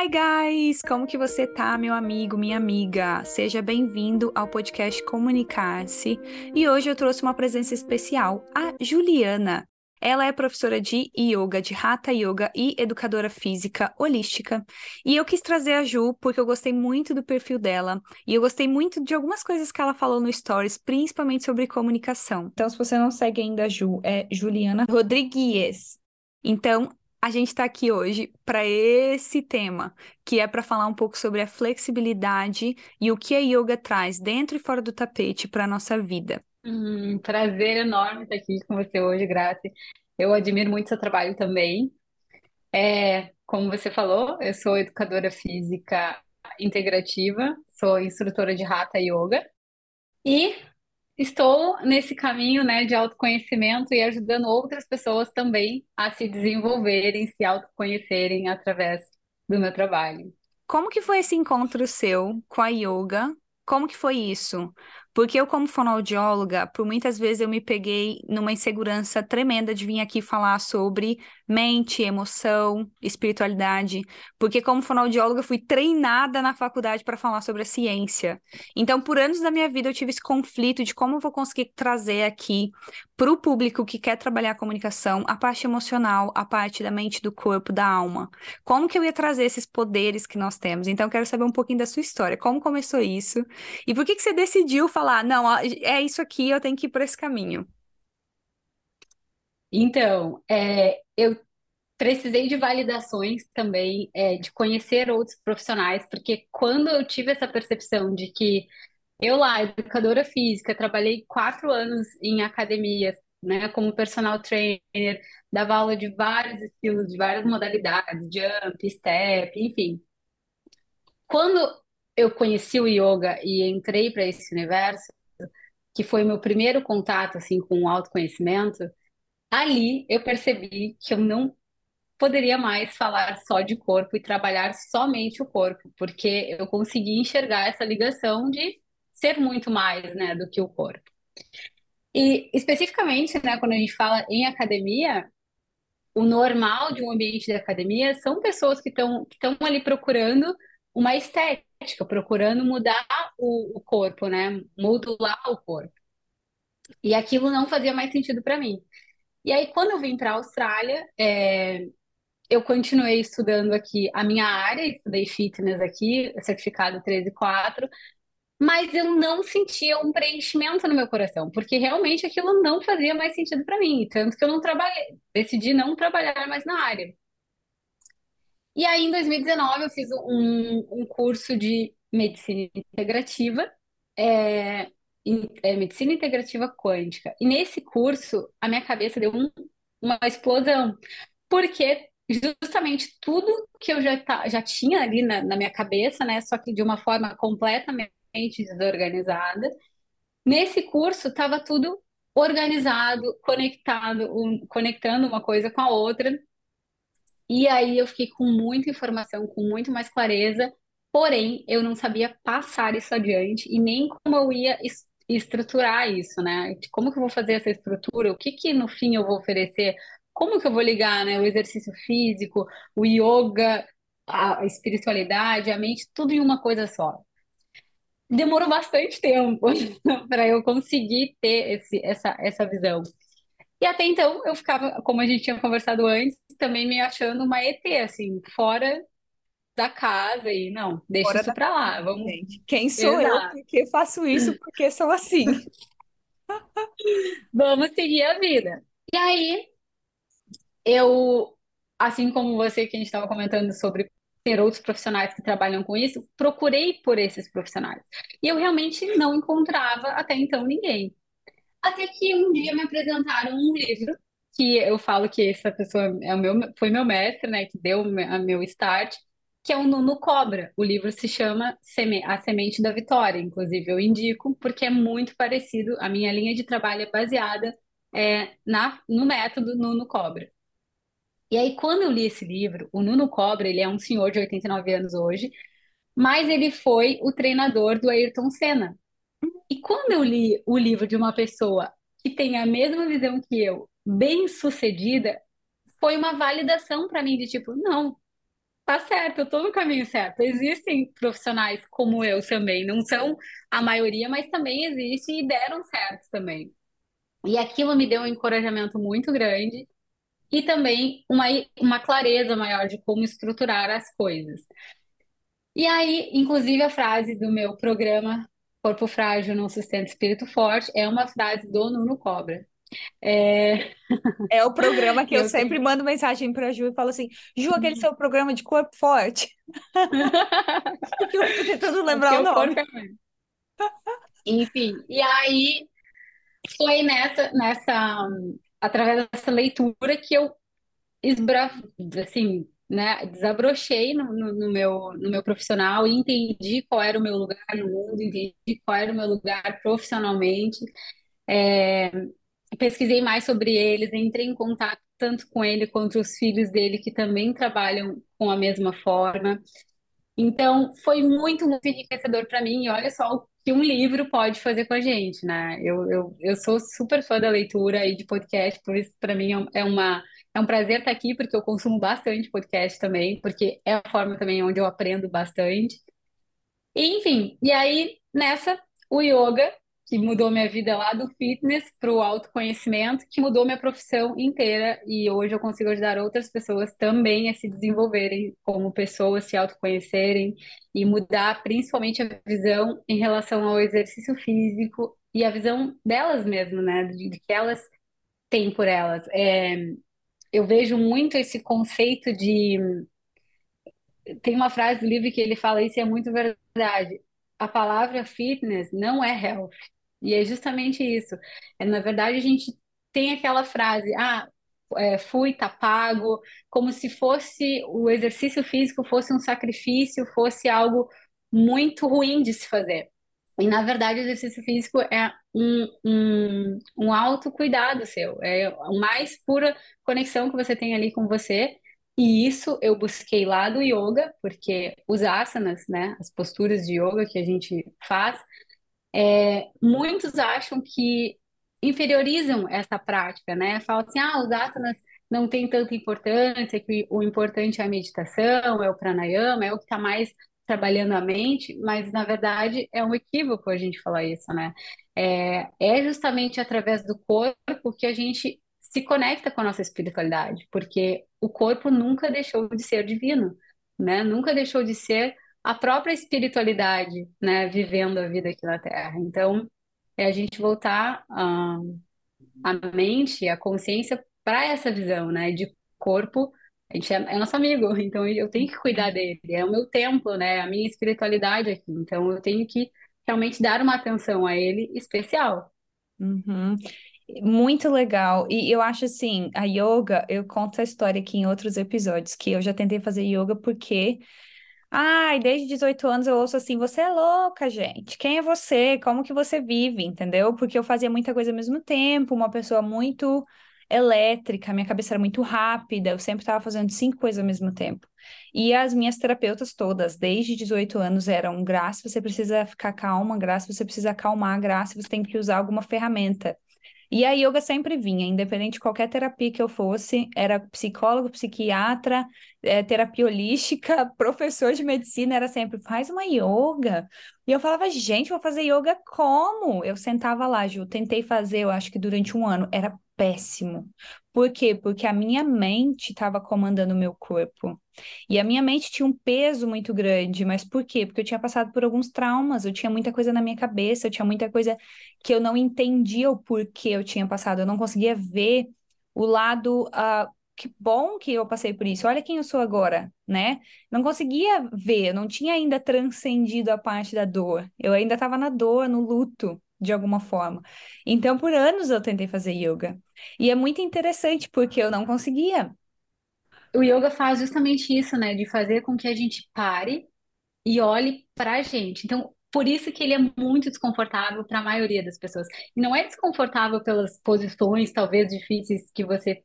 Hi guys, como que você tá, meu amigo, minha amiga? Seja bem-vindo ao podcast Comunicar-se. E hoje eu trouxe uma presença especial, a Juliana. Ela é professora de yoga, de Hatha Yoga e educadora física holística. E eu quis trazer a Ju porque eu gostei muito do perfil dela e eu gostei muito de algumas coisas que ela falou no Stories, principalmente sobre comunicação. Então, se você não segue ainda a Ju, é Juliana Rodrigues. Então, a gente está aqui hoje para esse tema, que é para falar um pouco sobre a flexibilidade e o que a yoga traz dentro e fora do tapete para a nossa vida. Hum, prazer enorme estar aqui com você hoje, Grace. Eu admiro muito seu trabalho também. É, como você falou, eu sou educadora física integrativa, sou instrutora de Hatha Yoga e estou nesse caminho, né, de autoconhecimento e ajudando outras pessoas também a se desenvolverem, se autoconhecerem através do meu trabalho. Como que foi esse encontro seu com a yoga? Como que foi isso? Porque eu, como fonoaudióloga, por muitas vezes eu me peguei numa insegurança tremenda de vir aqui falar sobre mente, emoção, espiritualidade, porque como fonoaudióloga fui treinada na faculdade para falar sobre a ciência. Então, por anos da minha vida eu tive esse conflito de como eu vou conseguir trazer aqui para o público que quer trabalhar a comunicação a parte emocional, a parte da mente, do corpo, da alma. Como que eu ia trazer esses poderes que nós temos? Então, eu quero saber um pouquinho da sua história, como começou isso e por que que você decidiu falar falar, não, é isso aqui, eu tenho que ir por esse caminho? Então, é, eu precisei de validações também, é, de conhecer outros profissionais, porque quando eu tive essa percepção de que eu lá, educadora física, trabalhei quatro anos em academias, né, como personal trainer, dava aula de vários estilos, de várias modalidades, jump, step, enfim. Quando eu conheci o yoga e entrei para esse universo, que foi meu primeiro contato assim com o autoconhecimento, ali eu percebi que eu não poderia mais falar só de corpo e trabalhar somente o corpo, porque eu consegui enxergar essa ligação de ser muito mais, né, do que o corpo. E especificamente, né, quando a gente fala em academia, o normal de um ambiente de academia são pessoas que estão que estão ali procurando uma estética procurando mudar o, o corpo, né? Modular o corpo. E aquilo não fazia mais sentido para mim. E aí, quando eu vim para a Austrália, é, eu continuei estudando aqui a minha área, estudei fitness aqui, certificado 134, mas eu não sentia um preenchimento no meu coração, porque realmente aquilo não fazia mais sentido para mim, tanto que eu não trabalhei, decidi não trabalhar mais na área. E aí, em 2019, eu fiz um, um curso de medicina integrativa, é, é, medicina integrativa quântica. E nesse curso, a minha cabeça deu um, uma explosão, porque justamente tudo que eu já, tá, já tinha ali na, na minha cabeça, né, só que de uma forma completamente desorganizada, nesse curso estava tudo organizado, conectado, um, conectando uma coisa com a outra. E aí eu fiquei com muita informação, com muito mais clareza, porém eu não sabia passar isso adiante e nem como eu ia estruturar isso, né? Como que eu vou fazer essa estrutura? O que que no fim eu vou oferecer? Como que eu vou ligar, né? O exercício físico, o yoga, a espiritualidade, a mente, tudo em uma coisa só. Demorou bastante tempo para eu conseguir ter esse, essa, essa visão. E até então eu ficava, como a gente tinha conversado antes, também me achando uma ET, assim, fora da casa e não, deixa fora isso pra lá. Vamos... Gente, quem sou Exato. eu porque faço isso porque sou assim? Vamos seguir a vida. E aí, eu, assim como você que a gente estava comentando sobre ter outros profissionais que trabalham com isso, procurei por esses profissionais. E eu realmente não encontrava até então ninguém. Até que um dia me apresentaram um livro que eu falo que essa pessoa é o meu, foi meu mestre, né, que deu a meu start, que é o Nuno Cobra. O livro se chama A Semente da Vitória, inclusive eu indico, porque é muito parecido, a minha linha de trabalho é baseada é, na, no método Nuno Cobra. E aí, quando eu li esse livro, o Nuno Cobra, ele é um senhor de 89 anos hoje, mas ele foi o treinador do Ayrton Senna. E quando eu li o livro de uma pessoa que tem a mesma visão que eu, bem sucedida, foi uma validação para mim de tipo, não, tá certo, eu tô no caminho certo. Existem profissionais como eu também, não são a maioria, mas também existe e deram certo também. E aquilo me deu um encorajamento muito grande e também uma, uma clareza maior de como estruturar as coisas. E aí, inclusive, a frase do meu programa Corpo Frágil não sustenta espírito forte é uma frase do Nuno Cobra. É, É o programa que eu, eu sempre mando mensagem pra Ju e falo assim: Ju, aquele seu programa de corpo forte. Eu fico tentando lembrar Porque o nome. é... Enfim, e aí foi nessa, nessa, através dessa leitura que eu esbra... assim, né, desabrochei no, no, no meu, no meu profissional e entendi qual era o meu lugar no mundo, entendi qual era o meu lugar profissionalmente. É, pesquisei mais sobre eles, entrei em contato tanto com ele quanto os filhos dele, que também trabalham com a mesma forma. Então, foi muito, muito enriquecedor para mim. E olha só o que um livro pode fazer com a gente, né? Eu, eu, eu sou super fã da leitura e de podcast, por isso, para mim, é uma, é um prazer estar aqui, porque eu consumo bastante podcast também, porque é a forma também onde eu aprendo bastante. E, enfim, e aí, nessa, o yoga que mudou minha vida lá do fitness para o autoconhecimento, que mudou minha profissão inteira e hoje eu consigo ajudar outras pessoas também a se desenvolverem como pessoas, se autoconhecerem e mudar principalmente a visão em relação ao exercício físico e a visão delas mesmo, né, de, de que elas têm por elas. É, eu vejo muito esse conceito de tem uma frase do livro que ele fala isso e é muito verdade. A palavra fitness não é health. E é justamente isso. É, na verdade, a gente tem aquela frase, ah, é, fui, tá pago, como se fosse o exercício físico fosse um sacrifício, fosse algo muito ruim de se fazer. E, na verdade, o exercício físico é um, um, um autocuidado seu, é a mais pura conexão que você tem ali com você. E isso eu busquei lá do yoga, porque os asanas, né, as posturas de yoga que a gente faz, é, muitos acham que inferiorizam essa prática, né? Falam assim, ah, os asanas não têm tanta importância, que o importante é a meditação, é o pranayama, é o que está mais trabalhando a mente, mas na verdade é um equívoco a gente falar isso, né? É, é justamente através do corpo que a gente se conecta com a nossa espiritualidade, porque o corpo nunca deixou de ser divino, né? Nunca deixou de ser a própria espiritualidade, né, vivendo a vida aqui na Terra. Então, é a gente voltar a, a mente, a consciência para essa visão, né, de corpo. A gente é, é, nosso amigo, então eu tenho que cuidar dele. É o meu templo, né, a minha espiritualidade aqui. Então, eu tenho que realmente dar uma atenção a ele especial. Uhum. Muito legal. E eu acho assim, a yoga, eu conto a história aqui em outros episódios, que eu já tentei fazer yoga porque Ai, desde 18 anos eu ouço assim, você é louca, gente. Quem é você? Como que você vive, entendeu? Porque eu fazia muita coisa ao mesmo tempo, uma pessoa muito elétrica, minha cabeça era muito rápida, eu sempre estava fazendo cinco coisas ao mesmo tempo. E as minhas terapeutas todas, desde 18 anos, eram Graça, você precisa ficar calma, Graça, você precisa acalmar, Graça, você tem que usar alguma ferramenta. E a yoga sempre vinha, independente de qualquer terapia que eu fosse, era psicólogo, psiquiatra, é, terapia holística, professor de medicina, era sempre, faz uma yoga. E eu falava, gente, vou fazer yoga como? Eu sentava lá, Ju, tentei fazer, eu acho que durante um ano, era péssimo. Por quê? Porque a minha mente estava comandando o meu corpo. E a minha mente tinha um peso muito grande, mas por quê? Porque eu tinha passado por alguns traumas, eu tinha muita coisa na minha cabeça, eu tinha muita coisa que eu não entendia o porquê eu tinha passado, eu não conseguia ver o lado. Uh, que bom que eu passei por isso, olha quem eu sou agora, né? Não conseguia ver, eu não tinha ainda transcendido a parte da dor, eu ainda estava na dor, no luto de alguma forma. Então, por anos eu tentei fazer yoga. E é muito interessante porque eu não conseguia. O yoga faz justamente isso, né? De fazer com que a gente pare e olhe para a gente. Então, por isso que ele é muito desconfortável para a maioria das pessoas. E não é desconfortável pelas posições, talvez difíceis, que você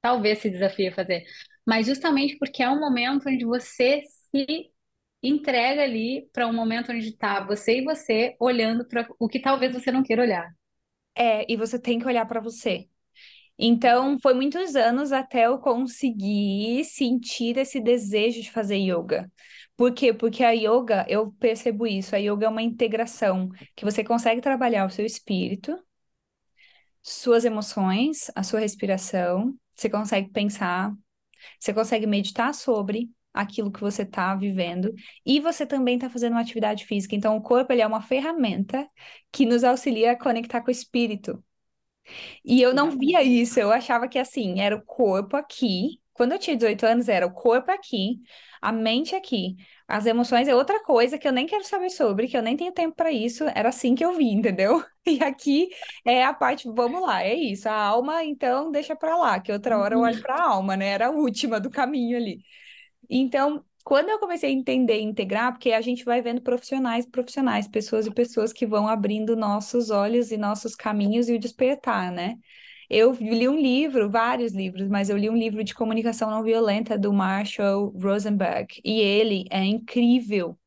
talvez se desafie a fazer, mas justamente porque é um momento onde você se entrega ali para um momento onde está você e você olhando para o que talvez você não queira olhar. É, e você tem que olhar para você. Então, foi muitos anos até eu conseguir sentir esse desejo de fazer yoga. Por quê? Porque a yoga, eu percebo isso, a yoga é uma integração que você consegue trabalhar o seu espírito, suas emoções, a sua respiração, você consegue pensar, você consegue meditar sobre aquilo que você está vivendo e você também está fazendo uma atividade física. Então, o corpo ele é uma ferramenta que nos auxilia a conectar com o espírito. E eu não via isso, eu achava que assim, era o corpo aqui. Quando eu tinha 18 anos, era o corpo aqui, a mente aqui. As emoções é outra coisa que eu nem quero saber sobre, que eu nem tenho tempo para isso. Era assim que eu vi, entendeu? E aqui é a parte, vamos lá, é isso. A alma, então, deixa para lá, que outra hora eu olho para a alma, né? Era a última do caminho ali. Então, quando eu comecei a entender e integrar, porque a gente vai vendo profissionais, profissionais, pessoas e pessoas que vão abrindo nossos olhos e nossos caminhos e o despertar, né? Eu li um livro, vários livros, mas eu li um livro de comunicação não violenta do Marshall Rosenberg, e ele é incrível.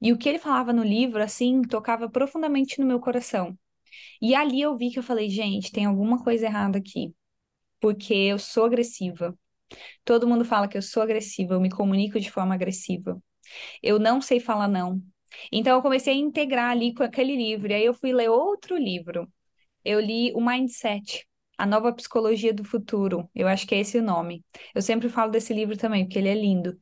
E o que ele falava no livro, assim, tocava profundamente no meu coração. E ali eu vi que eu falei, gente, tem alguma coisa errada aqui, porque eu sou agressiva. Todo mundo fala que eu sou agressiva, eu me comunico de forma agressiva. Eu não sei falar não. Então eu comecei a integrar ali com aquele livro. E aí eu fui ler outro livro. Eu li o Mindset, a nova psicologia do futuro. Eu acho que é esse o nome. Eu sempre falo desse livro também, porque ele é lindo.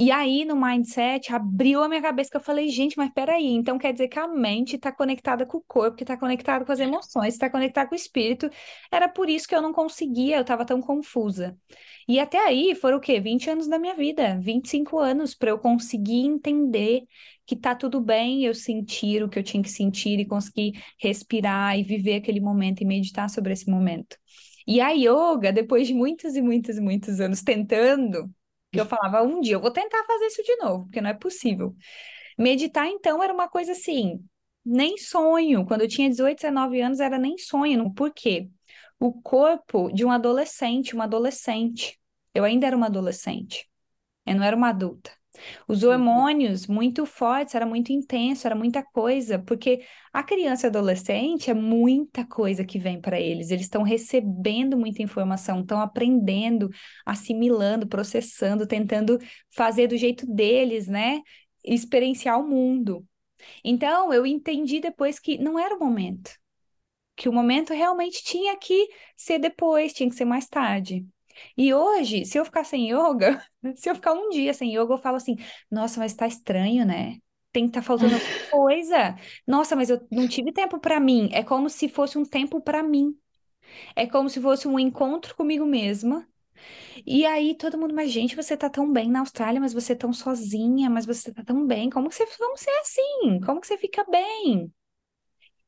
E aí, no mindset, abriu a minha cabeça que eu falei, gente, mas peraí, então quer dizer que a mente está conectada com o corpo, que está conectada com as emoções, está conectada com o espírito. Era por isso que eu não conseguia, eu estava tão confusa. E até aí foram o quê? 20 anos da minha vida, 25 anos para eu conseguir entender que tá tudo bem eu sentir o que eu tinha que sentir e conseguir respirar e viver aquele momento e meditar sobre esse momento. E a yoga, depois de muitos e muitos e muitos anos tentando, que eu falava, um dia eu vou tentar fazer isso de novo, porque não é possível. Meditar, então, era uma coisa assim, nem sonho. Quando eu tinha 18, 19 anos, era nem sonho. Por quê? O corpo de um adolescente, uma adolescente. Eu ainda era uma adolescente. Eu não era uma adulta. Os uhum. hormônios muito fortes, era muito intenso, era muita coisa, porque a criança e adolescente é muita coisa que vem para eles. Eles estão recebendo muita informação, estão aprendendo, assimilando, processando, tentando fazer do jeito deles, né? Experienciar o mundo. Então, eu entendi depois que não era o momento. Que o momento realmente tinha que ser depois, tinha que ser mais tarde. E hoje, se eu ficar sem yoga, se eu ficar um dia sem yoga, eu falo assim: nossa, mas tá estranho, né? Tem que estar tá faltando alguma coisa. Nossa, mas eu não tive tempo para mim. É como se fosse um tempo para mim. É como se fosse um encontro comigo mesma. E aí todo mundo, mas gente, você tá tão bem na Austrália, mas você é tão sozinha, mas você tá tão bem. Como que você, como você é assim? Como que você fica bem?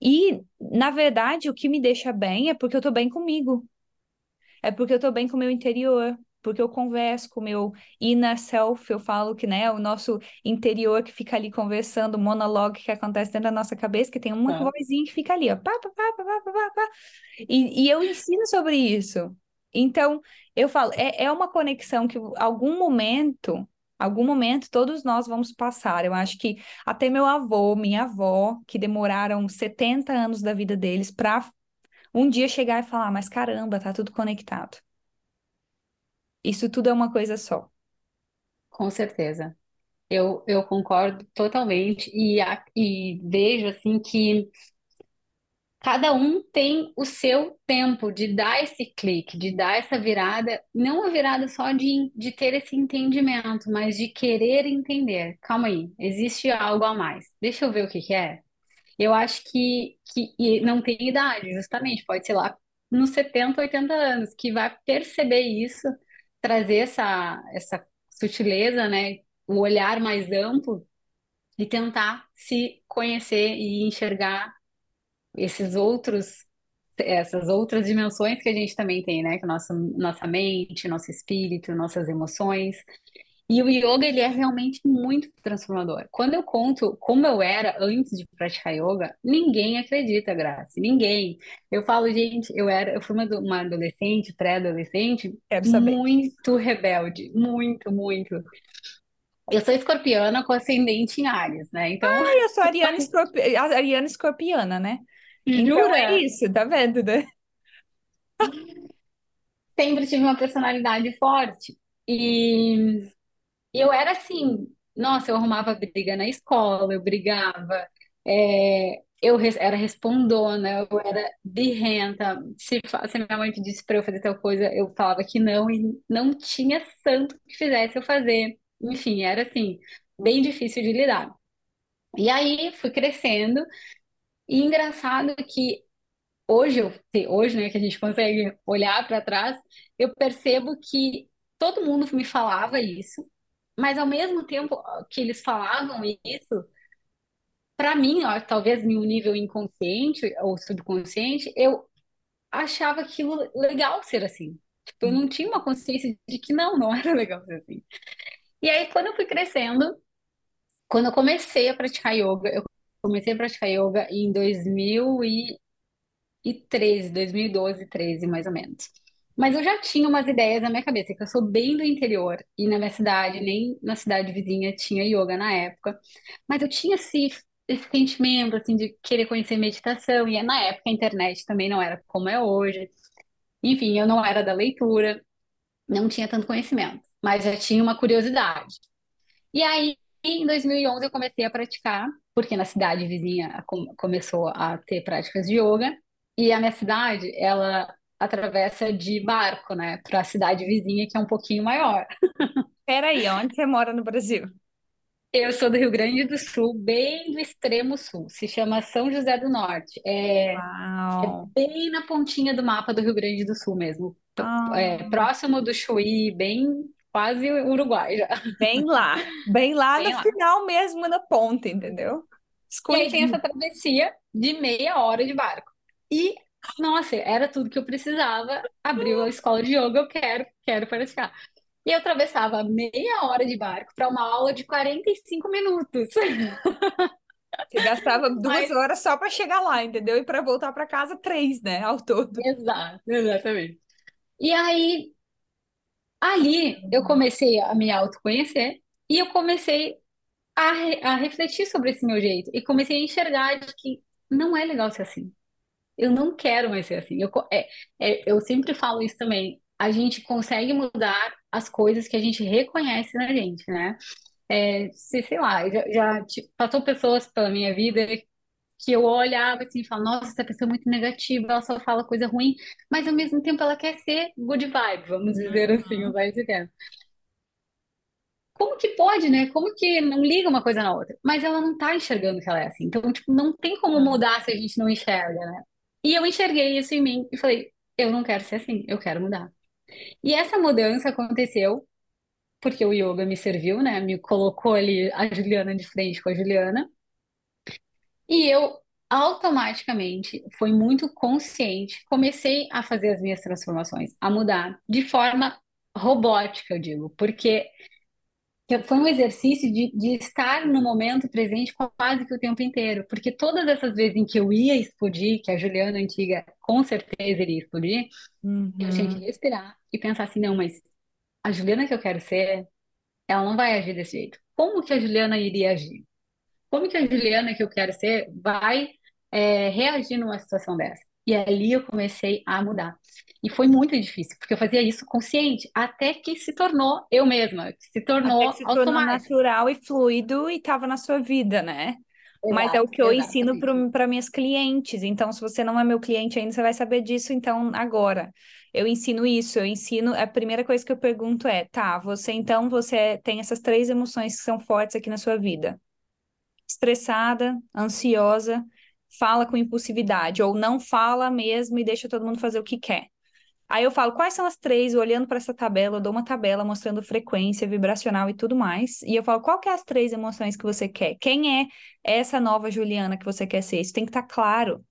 E, na verdade, o que me deixa bem é porque eu tô bem comigo. É porque eu tô bem com o meu interior, porque eu converso com o meu inner self, eu falo que, né, o nosso interior que fica ali conversando, o monólogo que acontece dentro da nossa cabeça, que tem uma é. vozinha que fica ali, ó, pá, pá, pá, pá, pá, pá. E, e eu ensino sobre isso. Então, eu falo, é, é uma conexão que algum momento, algum momento todos nós vamos passar. Eu acho que até meu avô, minha avó, que demoraram 70 anos da vida deles para um dia chegar e falar, mas caramba, tá tudo conectado. Isso tudo é uma coisa só. Com certeza. Eu, eu concordo totalmente e, a- e vejo assim que cada um tem o seu tempo de dar esse clique, de dar essa virada, não a virada só de, de ter esse entendimento, mas de querer entender. Calma aí, existe algo a mais. Deixa eu ver o que que é. Eu acho que, que não tem idade, justamente, pode ser lá nos 70, 80 anos, que vai perceber isso, trazer essa, essa sutileza, né? O olhar mais amplo e tentar se conhecer e enxergar esses outros, essas outras dimensões que a gente também tem, né? Que nossa, nossa mente, nosso espírito, nossas emoções. E o yoga, ele é realmente muito transformador. Quando eu conto como eu era antes de praticar yoga, ninguém acredita, Graça, ninguém. Eu falo, gente, eu era, eu fui uma, uma adolescente, pré-adolescente, muito rebelde, muito, muito. Eu sou escorpiana com ascendente em Áries, né? Então, Ah, eu sou ariana, escorpi... ariana escorpiana, né? Então jura? é isso, tá vendo, né? sempre tive uma personalidade forte. E eu era assim, nossa, eu arrumava briga na escola, eu brigava, é, eu res- era respondona, eu era birrenta. Se, se minha mãe pedisse para eu fazer tal coisa, eu falava que não, e não tinha santo que fizesse eu fazer. Enfim, era assim, bem difícil de lidar. E aí fui crescendo, e engraçado que hoje, eu, hoje, né, que a gente consegue olhar para trás, eu percebo que todo mundo me falava isso, mas ao mesmo tempo que eles falavam isso, para mim, ó, talvez um nível inconsciente ou subconsciente, eu achava aquilo legal ser assim. Tipo, eu não tinha uma consciência de que não, não era legal ser assim. E aí, quando eu fui crescendo, quando eu comecei a praticar yoga, eu comecei a praticar yoga em 2013, 2012, 13, mais ou menos. Mas eu já tinha umas ideias na minha cabeça, que eu sou bem do interior, e na minha cidade, nem na cidade vizinha, tinha yoga na época. Mas eu tinha esse, esse sentimento, assim, de querer conhecer meditação, e na época a internet também não era como é hoje. Enfim, eu não era da leitura, não tinha tanto conhecimento, mas já tinha uma curiosidade. E aí, em 2011, eu comecei a praticar, porque na cidade vizinha com- começou a ter práticas de yoga, e a minha cidade, ela atravessa de barco, né, para a cidade vizinha, que é um pouquinho maior. Peraí, onde você mora no Brasil? Eu sou do Rio Grande do Sul, bem do extremo sul, se chama São José do Norte. É Uau! bem na pontinha do mapa do Rio Grande do Sul mesmo, P- é, Ah, próximo do Chuí, bem quase Uruguai já. bem lá, bem lá no Bem lá. final mesmo, na ponta, entendeu? E aí tem essa travessia de meia hora de barco. E, nossa, era tudo que eu precisava. Abriu a escola de yoga, eu quero, quero praticar. E eu atravessava meia hora de barco para uma aula de 45 minutos. Você gastava duas Mas, horas só para chegar lá, entendeu? E para voltar para casa, três, né? Ao todo. exato, exatamente. E aí, ali, eu comecei a me autoconhecer e eu comecei a, re- a refletir sobre esse meu jeito. E comecei a enxergar de que não é legal ser assim. Eu não quero mais ser assim. Eu, é, é, eu sempre falo isso também. A gente consegue mudar as coisas que a gente reconhece na gente, né? É, se, sei lá, já, já tipo, passou pessoas pela minha vida que eu olhava assim e falava, nossa, essa pessoa é muito negativa, ela só fala coisa ruim, mas ao mesmo tempo ela quer ser good vibe, vamos dizer assim, Uhum. usar esse termo. Como que pode, né? Como que não liga uma coisa na outra? Mas ela não tá enxergando que ela é assim. Então, tipo, não tem como mudar se a gente não enxerga, né? E eu enxerguei isso em mim e falei, eu não quero ser assim, eu quero mudar. E essa mudança aconteceu porque o yoga me serviu, né? Me colocou ali a Juliana de frente com a Juliana. E eu automaticamente, foi muito consciente, comecei a fazer as minhas transformações, a mudar de forma robótica, eu digo, porque foi um exercício de, de estar no momento presente quase que o tempo inteiro, porque todas essas vezes em que eu ia explodir, que a Juliana antiga com certeza iria explodir, eu tinha que Uhum. respirar e pensar assim, não, mas a Juliana que eu quero ser, ela não vai agir desse jeito. Como que a Juliana iria agir? Como que a Juliana que eu quero ser vai é, reagir numa situação dessa? E ali eu comecei a mudar. E foi muito difícil, porque eu fazia isso consciente, até que se tornou eu mesma, se Até que tornou se tornou automático. natural e fluido e estava na sua vida, né? Mas é o Exato, que eu ensino exatamente. para minhas clientes. Então, se você não é meu cliente ainda, você vai saber disso então agora. Eu ensino isso, eu ensino. A primeira coisa que eu pergunto é: tá, você então você tem essas três emoções que são fortes aqui na sua vida: estressada, ansiosa, fala com impulsividade, ou não fala mesmo e deixa todo mundo fazer o que quer. Aí eu falo, quais são as três? Olhando para essa tabela, eu dou uma tabela mostrando frequência vibracional e tudo mais. E eu falo, qual que é as três emoções que você quer? Quem é essa nova Juliana que você quer ser? Isso tem que estar claro.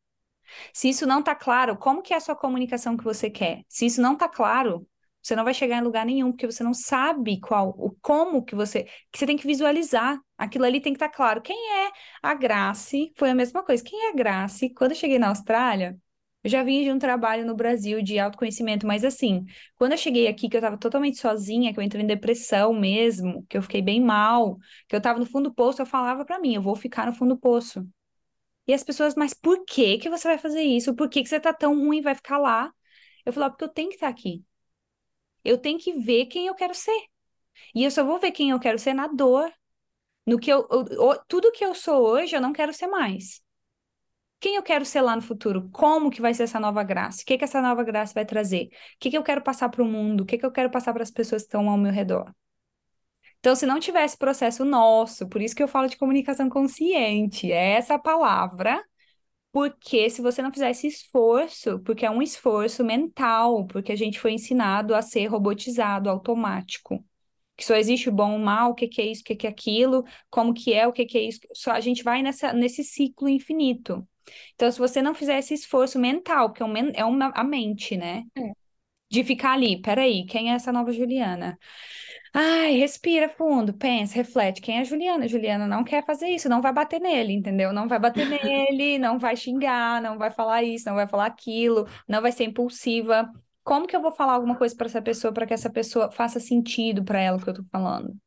Se isso não está claro, como que é a sua comunicação que você quer? Se isso não está claro, você não vai chegar em lugar nenhum, porque você não sabe qual, o como que você, que você tem que visualizar. Aquilo ali tem que estar claro. Quem é a Grace? Foi a mesma coisa. Quem é a Grace? Quando eu cheguei na Austrália, eu já vinha de um trabalho no Brasil de autoconhecimento, mas assim, quando eu cheguei aqui, que eu estava totalmente sozinha, que eu entrei em depressão mesmo, que eu fiquei bem mal, que eu estava no fundo do poço, eu falava para mim, eu vou ficar no fundo do poço. E as pessoas, mas por que que você vai fazer isso? Por que que você tá tão ruim vai ficar lá? Eu falava, porque eu tenho que estar aqui. Eu tenho que ver quem eu quero ser. E eu só vou ver quem eu quero ser na dor. No que eu, eu, tudo que eu sou hoje, eu não quero ser mais. Quem eu quero ser lá no futuro? Como que vai ser essa nova graça? O que que essa nova graça vai trazer? O que que eu quero passar para o mundo? O que que eu quero passar para as pessoas que estão ao meu redor? Então, se não tivesse processo nosso, por isso que eu falo de comunicação consciente, é essa palavra, porque se você não fizer esse esforço, porque é um esforço mental, porque a gente foi ensinado a ser robotizado, automático, que só existe o bom o mal, o que que é isso, o que que é aquilo, como que é, o que que é isso, só a gente vai nessa, nesse ciclo infinito. Então, se você não fizer esse esforço mental, porque é, é uma, a mente, né? É. De ficar ali, peraí, quem é essa nova Juliana? Ai, respira fundo, pensa, reflete. Quem é a Juliana? A Juliana não quer fazer isso, não vai bater nele, entendeu? Não vai bater nele, não vai xingar, não vai falar isso, não vai falar aquilo, não vai ser impulsiva. Como que eu vou falar alguma coisa para essa pessoa para que essa pessoa faça sentido para ela o que eu tô falando?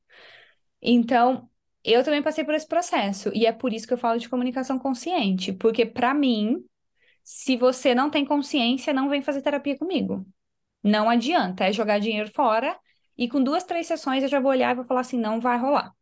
Então, eu também passei por esse processo e é por isso que eu falo de comunicação consciente, porque para mim, se você não tem consciência, não vem fazer terapia comigo. Não adianta, é jogar dinheiro fora e com duas, três sessões eu já vou olhar e vou falar assim: não vai rolar.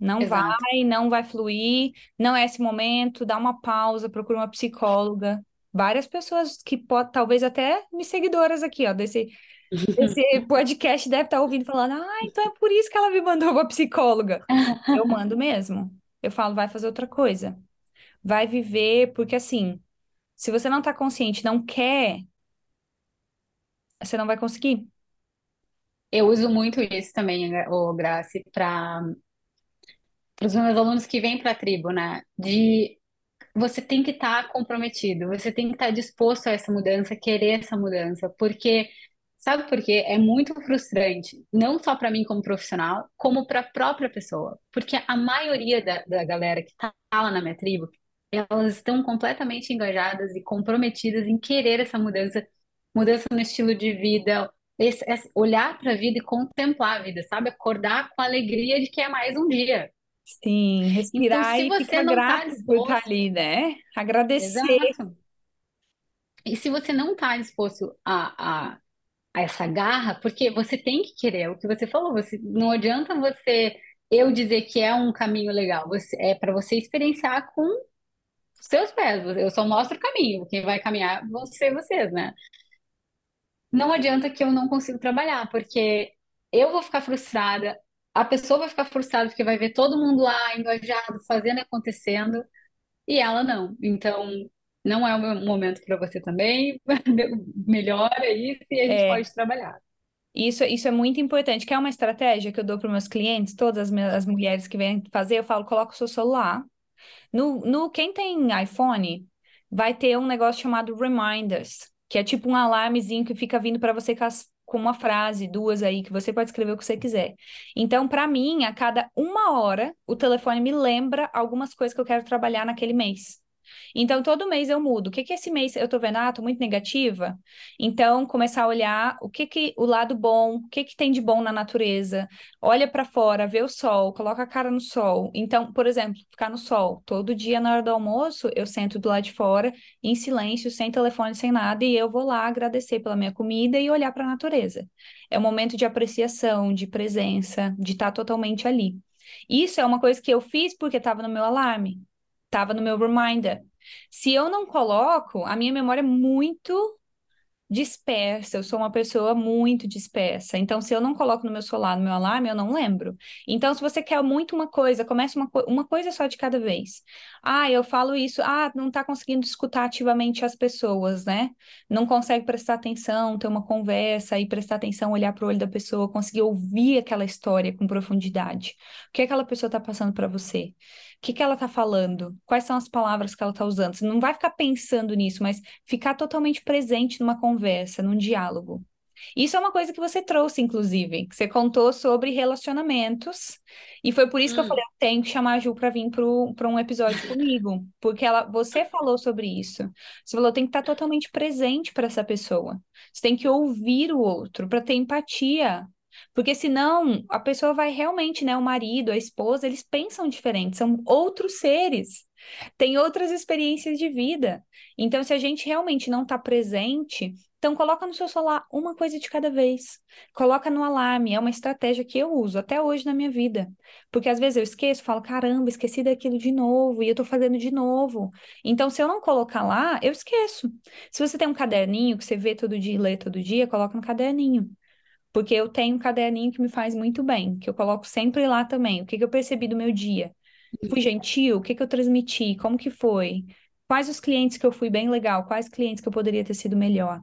Não Exato. vai, não vai fluir, não é esse momento, dá uma pausa, procura uma psicóloga. Várias pessoas que pode, talvez até me seguidoras aqui, ó, desse, desse podcast deve estar ouvindo falando, ah, então é por isso que ela me mandou uma psicóloga. Eu mando mesmo. Eu falo, vai fazer outra coisa. Vai viver, porque assim, se você não tá consciente, não quer, você não vai conseguir. Eu uso muito isso também, o Grace, para os meus alunos que vêm para a tribo, né? De você tem que estar tá comprometido, você tem que estar tá disposto a essa mudança, querer essa mudança, porque sabe por quê? É muito frustrante, não só para mim como profissional, como para a própria pessoa, porque a maioria da, da galera que está lá na minha tribo, elas estão completamente engajadas e comprometidas em querer essa mudança, mudança no estilo de vida, esse, esse olhar para a vida e contemplar a vida, sabe? Acordar com a alegria de que é mais um dia. Sim, respirar então, e ficar tá grato tá disposto... por estar ali, né? Agradecer. Exato. E se você não está disposto a, a, a, essa garra, porque você tem que querer, é o que você falou, você não adianta você eu dizer que é um caminho legal, você, é para você experienciar com seus pés. Eu só mostro o caminho, quem vai caminhar vão ser vocês, né? não adianta que eu não consigo trabalhar, porque eu vou ficar frustrada, a pessoa vai ficar frustrada porque vai ver todo mundo lá engajado, fazendo acontecendo, e ela não. Então, não é o momento para você também. Melhora isso e a gente é. pode trabalhar. Isso, isso é muito importante, que é uma estratégia que eu dou para meus clientes, todas as, as mulheres que vêm fazer, eu falo, coloca o seu celular. No, no, quem tem iPhone, vai ter um negócio chamado Reminders que é tipo um alarmezinho que fica vindo para você com, as, com, uma frase, duas aí, que você pode escrever o que você quiser. Então, para mim, a cada uma hora, o telefone me lembra algumas coisas que eu quero trabalhar naquele mês. Então, todo mês eu mudo. O que que esse mês eu tô vendo? Ah, tô muito negativa. Então, começar a olhar o que que o lado bom, o que que tem de bom na natureza. Olha para fora, vê o sol, coloca a cara no sol. Então, por exemplo, ficar no sol. Todo dia na hora do almoço, eu sento do lado de fora, em silêncio, sem telefone, sem nada, e eu vou lá agradecer pela minha comida e olhar para a natureza. É um momento de apreciação, de presença, de estar tá totalmente ali. Isso é uma coisa que eu fiz porque estava no meu alarme estava no meu reminder. Se eu não coloco, a minha memória é muito dispersa, eu sou uma pessoa muito dispersa. Então, se eu não coloco no meu celular, no meu alarme, eu não lembro. Então, se você quer muito uma coisa, comece uma, uma coisa só de cada vez. Ah, eu falo isso, ah, não está conseguindo escutar ativamente as pessoas, né? Não consegue prestar atenção, ter uma conversa e prestar atenção, olhar para o olho da pessoa, conseguir ouvir aquela história com profundidade. O que aquela pessoa está passando para você? O que, que ela está falando? Quais são as palavras que ela está usando? Você não vai ficar pensando nisso, mas ficar totalmente presente numa conversa, num diálogo. Isso é uma coisa que você trouxe, inclusive, que você contou sobre relacionamentos, e foi por isso hum. que eu hum. falei, eu tenho que chamar a Ju para vir para um episódio comigo, porque ela, você falou sobre isso. Você falou, tem que estar totalmente presente para essa pessoa. Você tem que ouvir o outro para ter empatia, porque senão a pessoa vai realmente, né, o marido, a esposa, eles pensam diferente, são outros seres, têm outras experiências de vida. Então, se a gente realmente não está presente, Então, coloca no seu celular uma coisa de cada vez. Coloca no alarme. É uma estratégia que eu uso até hoje na minha vida. Porque às vezes eu esqueço, falo, caramba, esqueci daquilo de novo, e eu tô fazendo de novo. Então, se eu não colocar lá, eu esqueço. Se você tem um caderninho que você vê todo dia e lê todo dia, coloca no caderninho. Porque eu tenho um caderninho que me faz muito bem, que eu coloco sempre lá também. O que, que eu percebi do meu dia? Fui gentil? O que, que eu transmiti? Como que foi? Quais os clientes que eu fui bem legal? Quais clientes que eu poderia ter sido melhor? O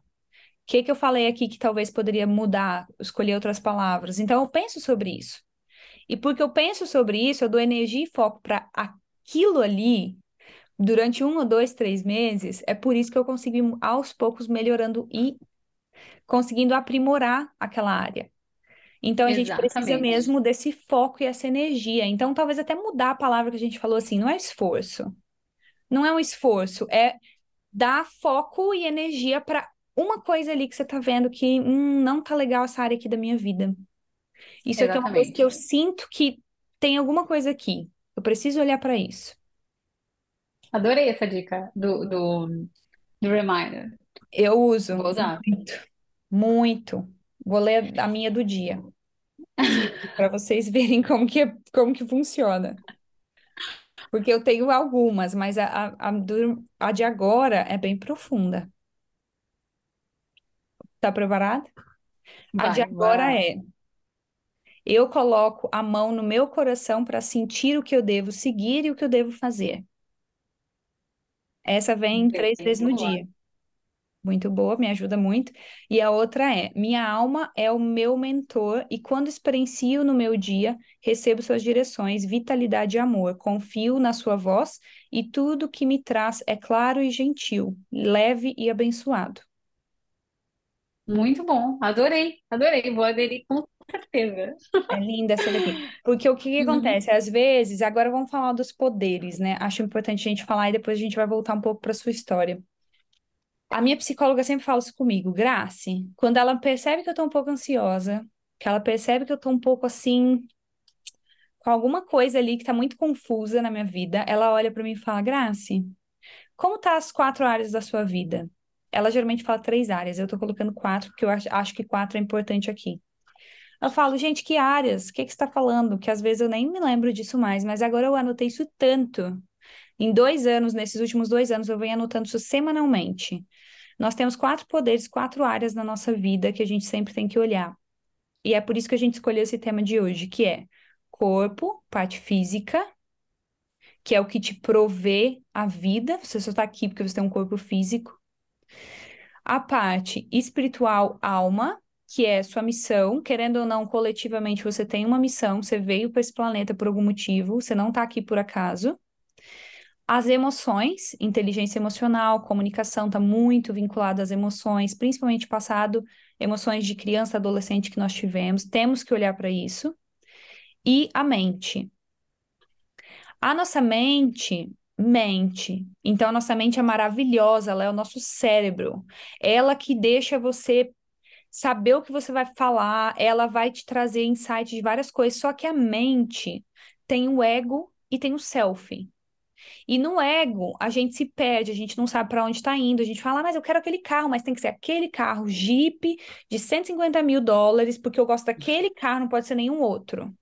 que, que eu falei aqui que talvez poderia mudar, escolher outras palavras? Então, eu penso sobre isso. E porque eu penso sobre isso, eu dou energia e foco para aquilo ali durante um ou dois, três meses. É por isso que eu consegui, aos poucos, melhorando e conseguindo aprimorar aquela área. Então, a Exatamente. gente precisa mesmo desse foco e essa energia. Então, talvez até mudar a palavra que a gente falou assim, não é esforço. Não é um esforço, é dar foco e energia para uma coisa ali que você tá vendo que hum, não tá legal essa área aqui da minha vida. Isso aqui é uma coisa que eu sinto que tem alguma coisa aqui. Eu preciso olhar para isso. Adorei essa dica do, do, do reminder. Eu uso Vou usar. muito, muito. Vou ler a minha do dia. para vocês verem como que, como que funciona. Porque eu tenho algumas, mas a, a, a, do, a de agora é bem profunda. Tá preparado? A de Vai, agora vai. é: eu coloco a mão no meu coração para sentir o que eu devo seguir e o que eu devo fazer. Essa vem três Bem vezes no dia. Muito boa, me ajuda muito. E a outra é: minha alma é o meu mentor e quando experiencio no meu dia, recebo suas direções, vitalidade e amor. Confio na sua voz e tudo que me traz é claro e gentil, leve e abençoado. Muito bom. Adorei, adorei. Vou aderir com certeza. É linda essa daqui. Porque o que que Uhum. acontece? Às vezes, agora vamos falar dos poderes, né? Acho importante a gente falar e depois a gente vai voltar um pouco para sua história. A minha psicóloga sempre fala isso comigo, Grace, quando ela percebe que eu tô um pouco ansiosa, que ela percebe que eu tô um pouco assim, com alguma coisa ali que tá muito confusa na minha vida, ela olha para mim e fala, Grace, como tá as quatro áreas da sua vida? Ela geralmente fala três áreas, eu tô colocando quatro, porque eu acho, que quatro é importante aqui. Eu falo, gente, que áreas? O que que você está falando? Que às vezes eu nem me lembro disso mais, mas agora eu anotei isso tanto. Em dois anos, nesses últimos dois anos, eu venho anotando isso semanalmente. Nós temos quatro poderes, quatro áreas na nossa vida que a gente sempre tem que olhar. E é por isso que a gente escolheu esse tema de hoje, que é corpo, parte física, que é o que te provê a vida. Você só está aqui porque você tem um corpo físico. A parte espiritual, alma, que é sua missão, querendo ou não, coletivamente você tem uma missão, você veio para esse planeta por algum motivo, você não está aqui por acaso. As emoções, inteligência emocional, comunicação está muito vinculada às emoções, principalmente passado, emoções de criança, adolescente que nós tivemos, temos que olhar para isso. E a mente. A nossa mente mente. Então, a nossa mente é maravilhosa, ela é o nosso cérebro. Ela que deixa você saber o que você vai falar, ela vai te trazer insight de várias coisas. Só que a mente tem o ego e tem o self. E no ego, a gente se perde, a gente não sabe para onde está indo, a gente fala, ah, mas eu quero aquele carro, mas tem que ser aquele carro Jeep de 150 mil dólares, porque eu gosto daquele carro, não pode ser nenhum outro.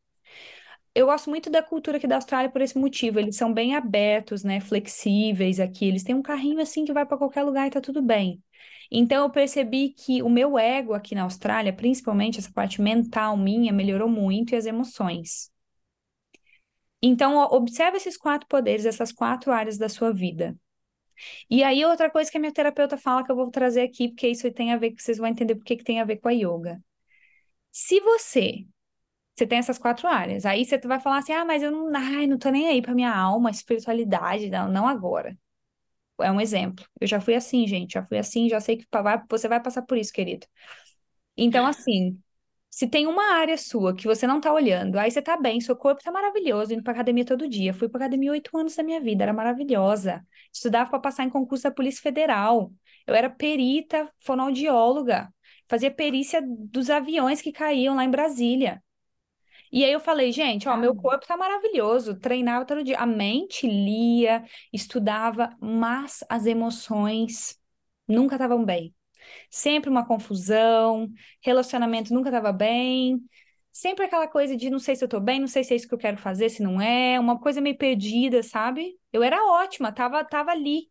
Eu gosto muito da cultura aqui da Austrália por esse motivo. Eles são bem abertos, né? Flexíveis aqui. Eles têm um carrinho assim que vai para qualquer lugar e tá tudo bem. Então eu percebi que o meu ego aqui na Austrália, principalmente essa parte mental minha, melhorou muito e as emoções. Então, ó, observe esses quatro poderes, essas quatro áreas da sua vida. E aí, outra coisa que a minha terapeuta fala que eu vou trazer aqui, porque isso tem a ver, vocês vão entender porque que tem a ver com a yoga. Se você, você tem essas quatro áreas, aí você vai falar assim, ah, mas eu não, ai, não tô nem aí pra minha alma, espiritualidade, não, não agora. É um exemplo. Eu já fui assim, gente, já fui assim, já sei que você vai passar por isso, querido. Então, assim, se tem uma área sua que você não tá olhando, aí você tá bem, seu corpo tá maravilhoso, indo pra academia todo dia. Fui pra academia oito anos da minha vida, era maravilhosa. Estudava para passar em concurso da Polícia Federal. Eu era perita, fonoaudióloga. Fazia perícia dos aviões que caíam lá em Brasília. E aí eu falei, gente, ó, meu corpo tá maravilhoso, treinava todo dia. A mente lia, estudava, mas as emoções nunca estavam bem. Sempre uma confusão, relacionamento nunca estava bem, sempre aquela coisa de não sei se eu tô bem, não sei se é isso que eu quero fazer, se não é, uma coisa meio perdida, sabe? Eu era ótima, tava, tava ali,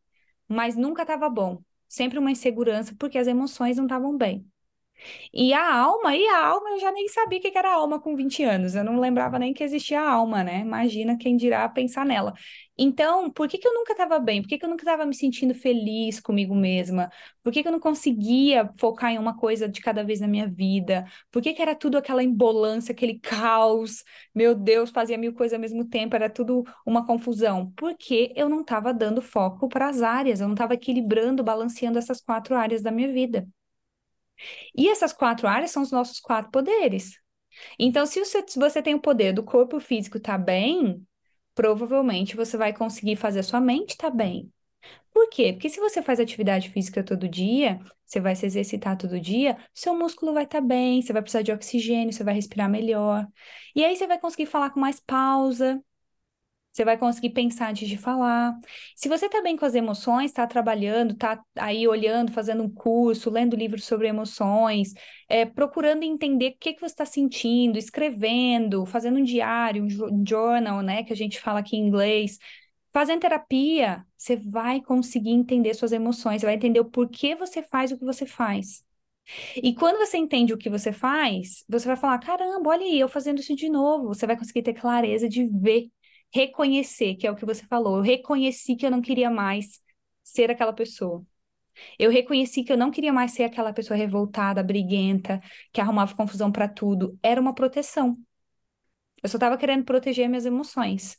mas nunca tava bom. Sempre uma insegurança, porque as emoções não estavam bem. E a alma, e a alma, eu já nem sabia o que era alma com 20 anos. Eu não lembrava nem que existia alma, né? Imagina quem dirá pensar nela. Então, por que, que eu nunca estava bem? Por que, que eu nunca estava me sentindo feliz comigo mesma? Por que, que eu não conseguia focar em uma coisa de cada vez na minha vida? Por que, que era tudo aquela embolância, aquele caos? Meu Deus, fazia mil coisas ao mesmo tempo, era tudo uma confusão. Porque eu não estava dando foco para as áreas, eu não estava equilibrando, balanceando essas quatro áreas da minha vida. E essas quatro áreas são os nossos quatro poderes. Então, se você, se você tem o poder do corpo físico tá bem, provavelmente você vai conseguir fazer a sua mente tá bem. Por quê? Porque se você faz atividade física todo dia, você vai se exercitar todo dia, seu músculo vai estar tá bem, você vai precisar de oxigênio, você vai respirar melhor. E aí você vai conseguir falar com mais pausa, você vai conseguir pensar antes de falar. Se você está bem com as emoções, está trabalhando, está aí olhando, fazendo um curso, lendo livros sobre emoções, é, procurando entender o que, que você está sentindo, escrevendo, fazendo um diário, um journal, né, que a gente fala aqui em inglês, fazendo terapia, você vai conseguir entender suas emoções, você vai entender o porquê você faz o que você faz. E quando você entende o que você faz, você vai falar: caramba, olha aí, eu fazendo isso de novo. Você vai conseguir ter clareza de ver reconhecer, que é o que você falou. Eu reconheci que eu não queria mais ser aquela pessoa. Eu reconheci que eu não queria mais ser aquela pessoa revoltada, briguenta, que arrumava confusão para tudo. Era uma proteção. Eu só estava querendo proteger minhas emoções.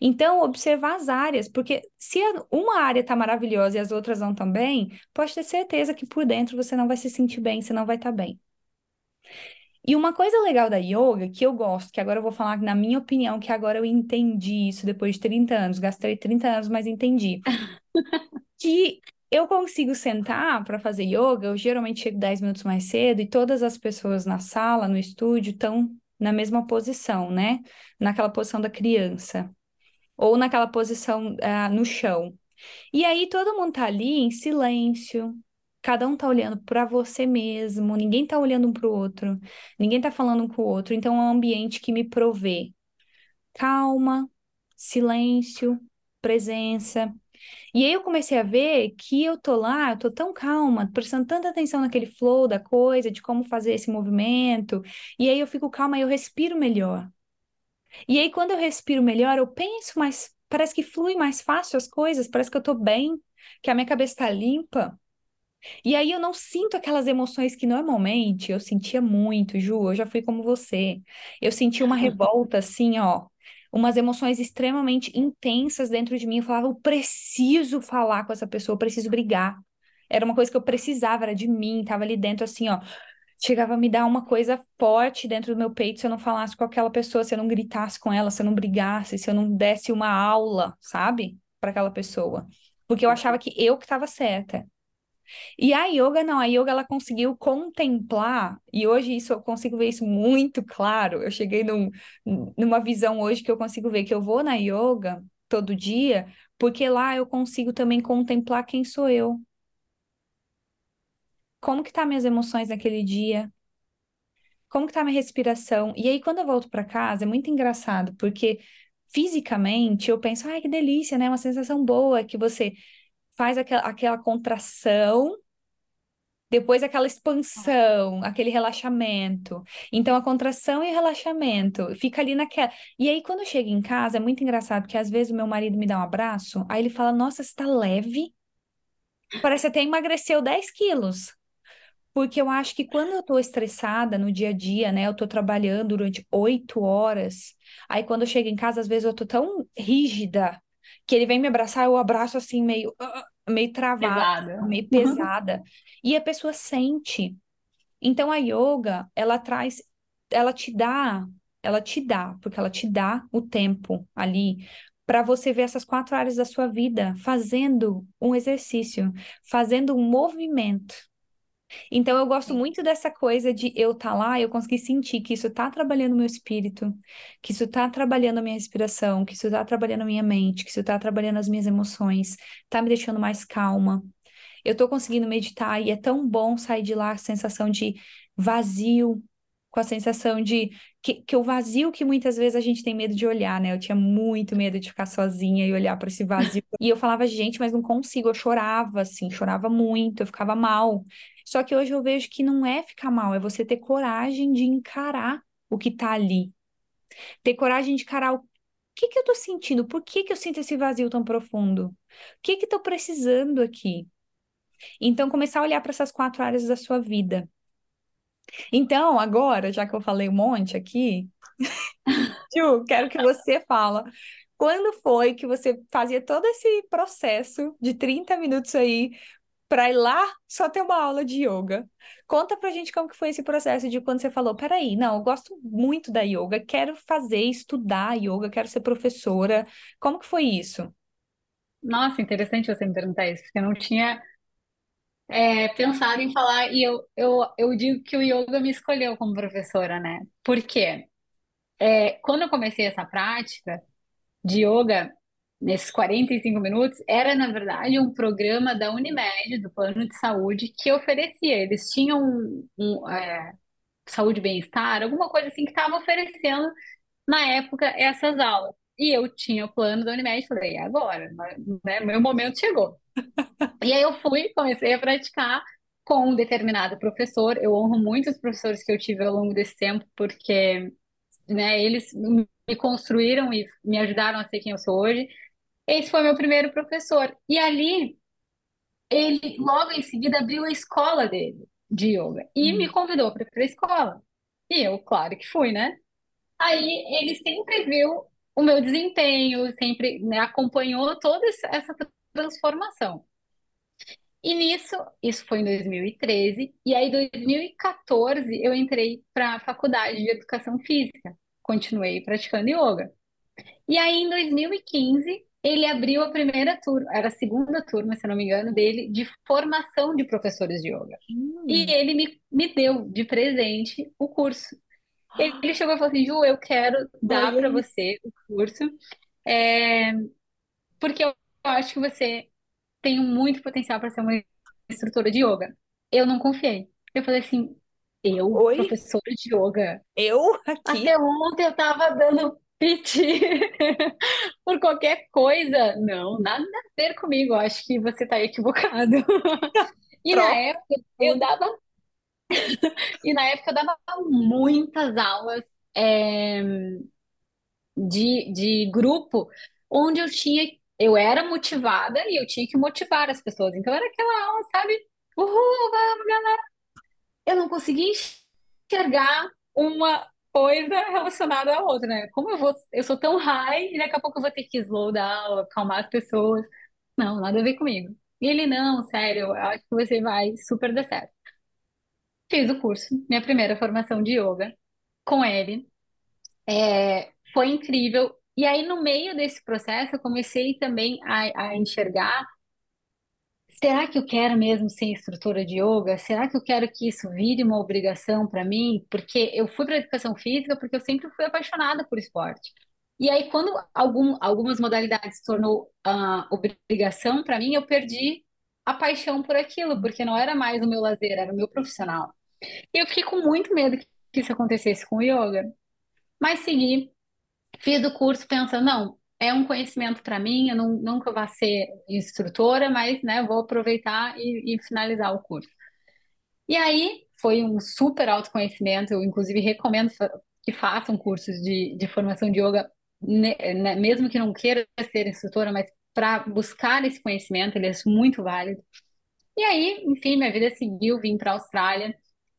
Então, observar as áreas, porque se uma área está maravilhosa e as outras não também, pode ter certeza que por dentro você não vai se sentir bem, você não vai estar tá bem. E uma coisa legal da yoga, que eu gosto, que agora eu vou falar na minha opinião, que agora eu entendi isso depois de 30 anos, gastei 30 anos, mas entendi. que eu consigo sentar para fazer yoga, eu geralmente chego 10 minutos mais cedo e todas as pessoas na sala, no estúdio, estão na mesma posição, né? Naquela posição da criança. Ou naquela posição uh, no chão. E aí todo mundo tá ali em silêncio, Cada um tá olhando para você mesmo, ninguém tá olhando um para o outro, ninguém tá falando um com o outro, então é um ambiente que me provê calma, silêncio, presença. E aí eu comecei a ver que eu tô lá, eu tô tão calma, prestando tanta atenção naquele flow da coisa, de como fazer esse movimento, e aí eu fico calma e eu respiro melhor. E aí quando eu respiro melhor, eu penso mais, parece que flui mais fácil as coisas, parece que eu tô bem, que a minha cabeça tá limpa. E aí eu não sinto aquelas emoções que normalmente eu sentia muito, Ju, eu já fui como você. Eu senti uma revolta assim, ó, umas emoções extremamente intensas dentro de mim. Eu falava, eu preciso falar com essa pessoa, eu preciso brigar. Era uma coisa que eu precisava, era de mim, tava ali dentro assim, ó. Chegava a me dar uma coisa forte dentro do meu peito se eu não falasse com aquela pessoa, se eu não gritasse com ela, se eu não brigasse, se eu não desse uma aula, sabe? Para aquela pessoa. Porque eu achava que eu que estava certa. E a yoga não, a yoga ela conseguiu contemplar, e hoje isso eu consigo ver isso muito claro. Eu cheguei num, numa visão hoje que eu consigo ver que eu vou na yoga todo dia, porque lá eu consigo também contemplar quem sou eu. Como que tá minhas emoções naquele dia? Como que tá minha respiração? E aí quando eu volto para casa é muito engraçado, porque fisicamente eu penso, ai que delícia, né? Uma sensação boa que você faz aquela, aquela contração, depois aquela expansão, aquele relaxamento. Então, a contração e o relaxamento fica ali naquela. E aí, quando eu chego em casa, é muito engraçado, porque às vezes o meu marido me dá um abraço, aí ele fala: Nossa, você tá leve. Parece até emagreceu 10 quilos. Porque eu acho que quando eu tô estressada no dia a dia, né? Eu tô trabalhando durante oito horas. Aí quando eu chego em casa, às vezes eu tô tão rígida que ele vem me abraçar, eu abraço assim, meio, uh, meio travada, pesada. meio pesada. e a pessoa sente. Então a yoga, ela traz, ela te dá, ela te dá, porque ela te dá o tempo ali para você ver essas quatro áreas da sua vida fazendo um exercício, fazendo um movimento. Então eu gosto muito dessa coisa de eu estar tá lá, eu conseguir sentir que isso está trabalhando o meu espírito, que isso está trabalhando a minha respiração, que isso está trabalhando a minha mente, que isso está trabalhando as minhas emoções, está me deixando mais calma. eu tô conseguindo meditar e é tão bom sair de lá a sensação de vazio, com a sensação de que, que o vazio que muitas vezes a gente tem medo de olhar, né? Eu tinha muito medo de ficar sozinha e olhar para esse vazio. e eu falava, gente, mas não consigo. Eu chorava, assim, chorava muito, eu ficava mal. Só que hoje eu vejo que não é ficar mal, é você ter coragem de encarar o que tá ali. Ter coragem de encarar o que que eu tô sentindo? Por que que eu sinto esse vazio tão profundo? O que que tô precisando aqui? Então, começar a olhar para essas quatro áreas da sua vida. Então, agora, já que eu falei um monte aqui, Ju, quero que você fala. Quando foi que você fazia todo esse processo de 30 minutos aí para ir lá só ter uma aula de yoga? Conta pra gente como que foi esse processo de quando você falou, peraí, não, eu gosto muito da yoga, quero fazer, estudar yoga, quero ser professora. Como que foi isso? Nossa, interessante você me perguntar isso, porque eu não tinha é, pensado em falar, e eu, eu, eu digo que o yoga me escolheu como professora, né? Por quê? É, quando eu comecei essa prática de yoga, nesses 45 minutos, era, na verdade, um programa da Unimed, do Plano de Saúde, que oferecia. Eles tinham um, um, é, saúde bem-estar, alguma coisa assim, que estava oferecendo, na época, essas aulas. E eu tinha o plano da Unimed, falei, agora, né? Meu momento chegou. E aí eu fui, comecei a praticar com um determinado professor. Eu honro muito os professores que eu tive ao longo desse tempo, porque né, eles me construíram e me ajudaram a ser quem eu sou hoje. Esse foi meu primeiro professor. E ali, ele logo em seguida abriu a escola dele de yoga e me convidou para ir para a escola. E eu, claro que fui, né? Aí ele sempre viu o meu desempenho, sempre, né, acompanhou toda essa transformação. E nisso, isso foi em 2013, e aí em 2014 eu entrei para a faculdade de educação física, continuei praticando yoga. E aí em 2015 ele abriu a primeira turma, era a segunda turma, se não me engano, dele, de formação de professores de yoga. Hum. E ele me, me deu de presente o curso. Ele chegou e falou assim: Ju, eu quero dar para você o curso, é, porque eu acho que você tem muito potencial para ser uma instrutora de yoga. Eu não confiei. Eu falei assim: eu, Oi? professora de yoga. Eu aqui? Até ontem eu tava dando PT por qualquer coisa. Não, nada a ver comigo. Acho que você tá equivocado. E na época eu dava e na época eu dava muitas aulas é, de, de grupo onde eu tinha, eu era motivada e eu tinha que motivar as pessoas. Então era aquela aula, sabe? Uhul, vamos, galera! Eu não conseguia enxergar uma coisa relacionada à outra, né? Como eu vou, eu sou tão high e daqui a pouco eu vou ter que slow down, acalmar as pessoas. Não, nada a ver comigo. E ele, não, sério, eu acho que você vai super dar certo. Fiz o curso, minha primeira formação de yoga com ele. É, foi incrível. E aí, no meio desse processo, eu comecei também a, a enxergar será que eu quero mesmo ser instrutora de yoga? Será que eu quero que isso vire uma obrigação para mim? Porque eu fui para educação física porque eu sempre fui apaixonada por esporte. E aí, quando algum, algumas modalidades se tornou uh, obrigação para mim, eu perdi a paixão por aquilo, porque não era mais o meu lazer, era o meu profissional. E eu fiquei com muito medo que isso acontecesse com o yoga. Mas segui, fiz o curso pensando, não, é um conhecimento para mim, eu não, nunca vou ser instrutora, mas né, vou aproveitar e, e finalizar o curso. E aí foi um super autoconhecimento, eu inclusive recomendo que façam cursos de, de formação de yoga, né, né, mesmo que não queira ser instrutora, mas para buscar esse conhecimento, ele é muito válido. E aí, enfim, minha vida seguiu, vim para a Austrália,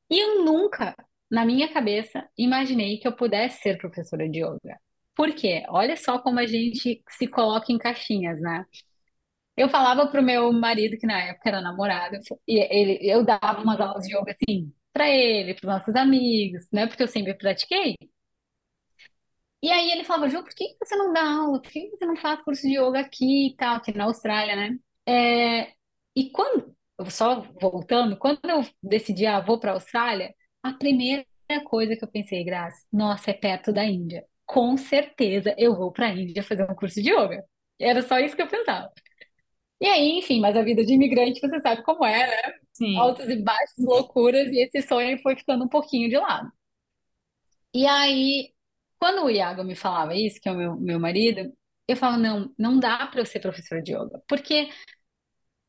e eu nunca, na minha cabeça, imaginei que eu pudesse ser professora de yoga. Por quê? Olha só como a gente se coloca em caixinhas, né? Eu falava pro meu marido, que na época era namorado, e ele, eu dava umas aulas de yoga assim, para ele, para nossos amigos, né? Porque eu sempre pratiquei. E aí ele falava, Ju, por que você não dá aula? Por que você não faz curso de yoga aqui e tal, aqui na Austrália, né? É, e quando, só voltando, quando eu decidi, ah, vou para a Austrália, a primeira coisa que eu pensei, Graça, nossa, é perto da Índia com certeza eu vou para a Índia fazer um curso de yoga. Era só isso que eu pensava. E aí, enfim, mas a vida de imigrante, você sabe como é, né? Sim. Altos e baixos, loucuras, e esse sonho foi ficando um pouquinho de lado. E aí, quando o Iago me falava isso, que é o meu, meu marido, eu falava, não, não dá para eu ser professora de yoga, porque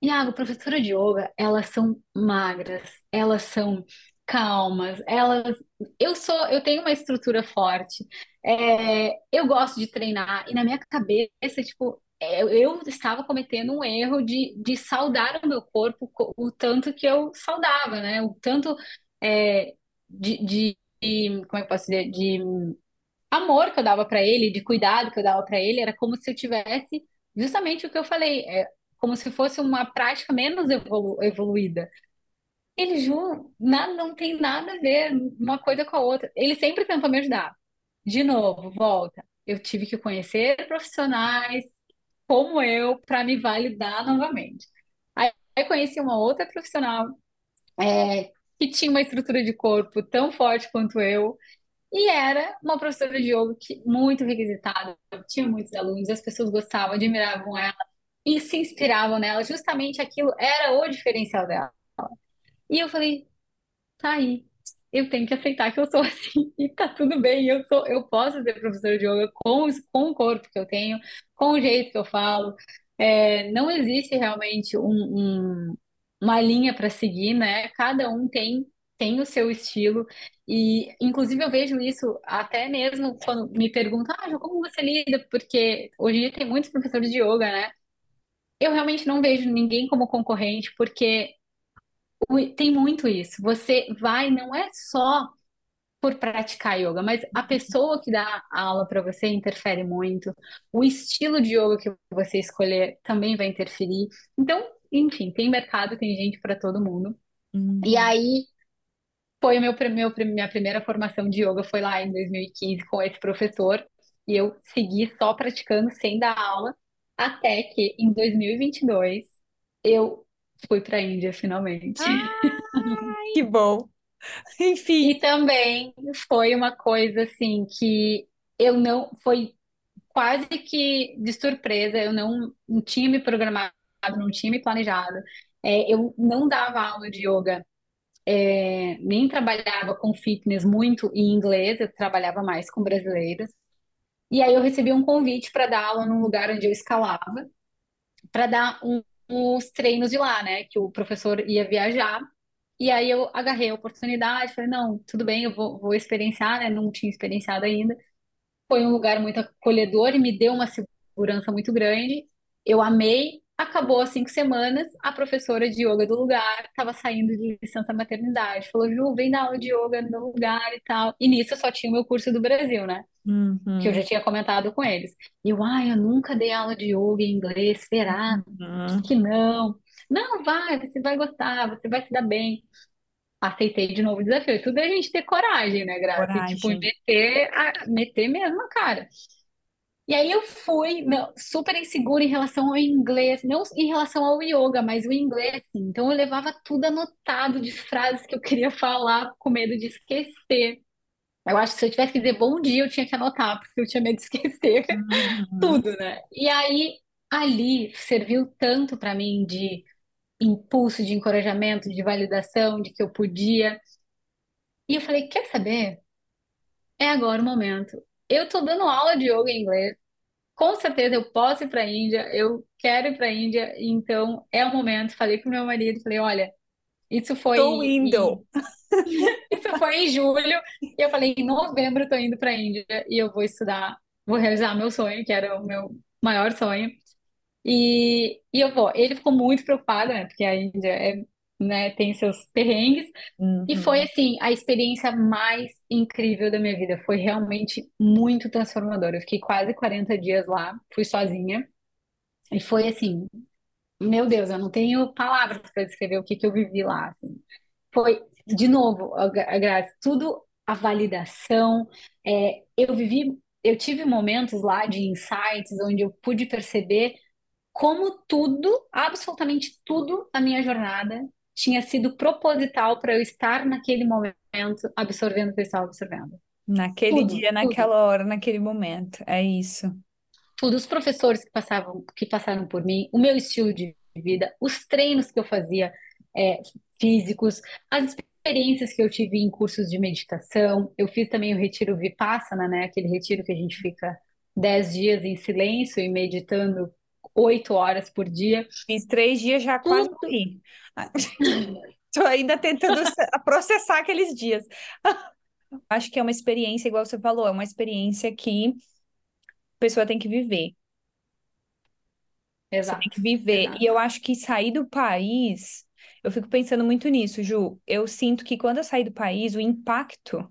Iago, professora de yoga, elas são magras, elas são calmas, elas. Eu sou, eu tenho uma estrutura forte, é, eu gosto de treinar, e na minha cabeça, tipo, é, eu estava cometendo um erro de, de saudar o meu corpo co- o tanto que eu saudava, né? O tanto é, de, de, de- como é que eu posso dizer? De amor que eu dava para ele, de cuidado que eu dava para ele, era como se eu tivesse justamente o que eu falei, é como se fosse uma prática menos evolu- evoluída. Ele, Ju, nada, não tem nada a ver uma coisa com a outra. Ele sempre tentou me ajudar. De novo, volta. Eu tive que conhecer profissionais como eu para me validar novamente. Aí, conheci uma outra profissional é, que tinha uma estrutura de corpo tão forte quanto eu, e era uma professora de yoga que, muito requisitada, tinha muitos alunos, as pessoas gostavam, admiravam ela e se inspiravam nela. Justamente aquilo era o diferencial dela. E eu falei, tá aí. Eu tenho que aceitar que eu sou assim e tá tudo bem. Eu sou, eu posso ser professora de yoga com, com o corpo que eu tenho, com o jeito que eu falo. É, não existe realmente um, um- uma linha para seguir, né? Cada um tem tem o seu estilo e, inclusive, eu vejo isso até mesmo quando me perguntam, ah, como você lida? Porque hoje em dia tem muitos professores de yoga, né? Eu realmente não vejo ninguém como concorrente, porque tem muito isso. Você vai, não é só por praticar yoga, mas a pessoa que dá a aula para você interfere muito. O estilo de yoga que você escolher também vai interferir. Então, enfim, tem mercado, tem gente para todo mundo. E Uhum. aí foi meu, meu, minha primeira formação de yoga foi lá em 2015 com esse professor. E eu segui só praticando sem dar aula, até que em 2022 eu fui para a Índia finalmente. Ai, que bom. E Enfim. também foi uma coisa assim que eu não foi quase que de surpresa, eu não, não tinha me programado, não tinha me planejado. É, eu não dava aula de yoga, é, nem trabalhava com fitness muito em inglês, eu trabalhava mais com brasileiros. E aí eu recebi um convite para dar aula num lugar onde eu escalava, para dar um, uns treinos de lá, né? Que o professor ia viajar. E aí eu agarrei a oportunidade, falei, não, tudo bem, eu vou, vou experienciar, né? Não tinha experienciado ainda. Foi um lugar muito acolhedor e me deu uma segurança muito grande. Eu amei. Acabou as cinco semanas, a professora de yoga do lugar estava saindo de licença maternidade. Falou, Ju, vem dar aula de yoga no meu lugar e tal. E nisso eu só tinha o meu curso do Brasil, né? Que eu já Uhum. tinha comentado com eles. E eu, ai, eu nunca dei aula de yoga em inglês, será Uhum. que não? Não, vai, você vai gostar, você vai se dar bem aceitei de novo o desafio. Tudo é a gente ter coragem, né, Graça? E, tipo, Coragem. meter, a, meter mesmo a cara. E aí eu fui super insegura em relação ao inglês, não em relação ao yoga, mas o inglês, assim. Então eu levava tudo anotado de frases que eu queria falar com medo de esquecer. Eu acho que se eu tivesse que dizer bom dia, eu tinha que anotar, porque eu tinha medo de esquecer Uhum. tudo, né? E aí ali serviu tanto para mim de impulso, de encorajamento, de validação, de que eu podia. E eu falei, quer saber? É agora o momento. Eu tô dando aula de yoga em inglês. Com certeza eu posso ir para a Índia, eu quero ir para a Índia, então é o momento. Falei pro meu marido, falei, olha, isso foi em, indo. isso foi em julho, e eu falei, em novembro eu tô indo para a Índia e eu vou estudar, vou realizar meu sonho, que era o meu maior sonho. E, e eu vou. Ele ficou muito preocupado, né? Porque a Índia é, né, tem seus perrengues, E foi, Uhum. assim, a experiência mais incrível da minha vida. Foi realmente muito transformadora. Eu fiquei quase 40 dias lá, fui sozinha. E foi assim, meu Deus, eu não tenho palavras para descrever o que que eu vivi lá. assim. Foi, de novo, a Gra- a Grazi, tudo a validação. É, eu vivi, eu tive momentos lá de insights onde eu pude perceber como tudo, absolutamente tudo na minha jornada tinha sido proposital para eu estar naquele momento absorvendo o que eu estava absorvendo. Naquele Tudo, dia, tudo, naquela hora, naquele momento. É isso. tudo, os professores que passavam, que passaram por mim, o meu estilo de vida, os treinos que eu fazia é, físicos, as experiências que eu tive em cursos de meditação. Eu fiz também o retiro Vipassana, né? Aquele retiro que a gente fica dez dias em silêncio e meditando oito horas por dia. Fiz três dias já quase morri. Estou ainda tentando processar aqueles dias. Acho que é uma experiência, igual você falou, é uma experiência que a pessoa tem que viver. Exato. Você tem que viver. Exato. E eu acho que sair do país, eu fico pensando muito nisso, Ju. Eu sinto que quando eu saí do país, o impacto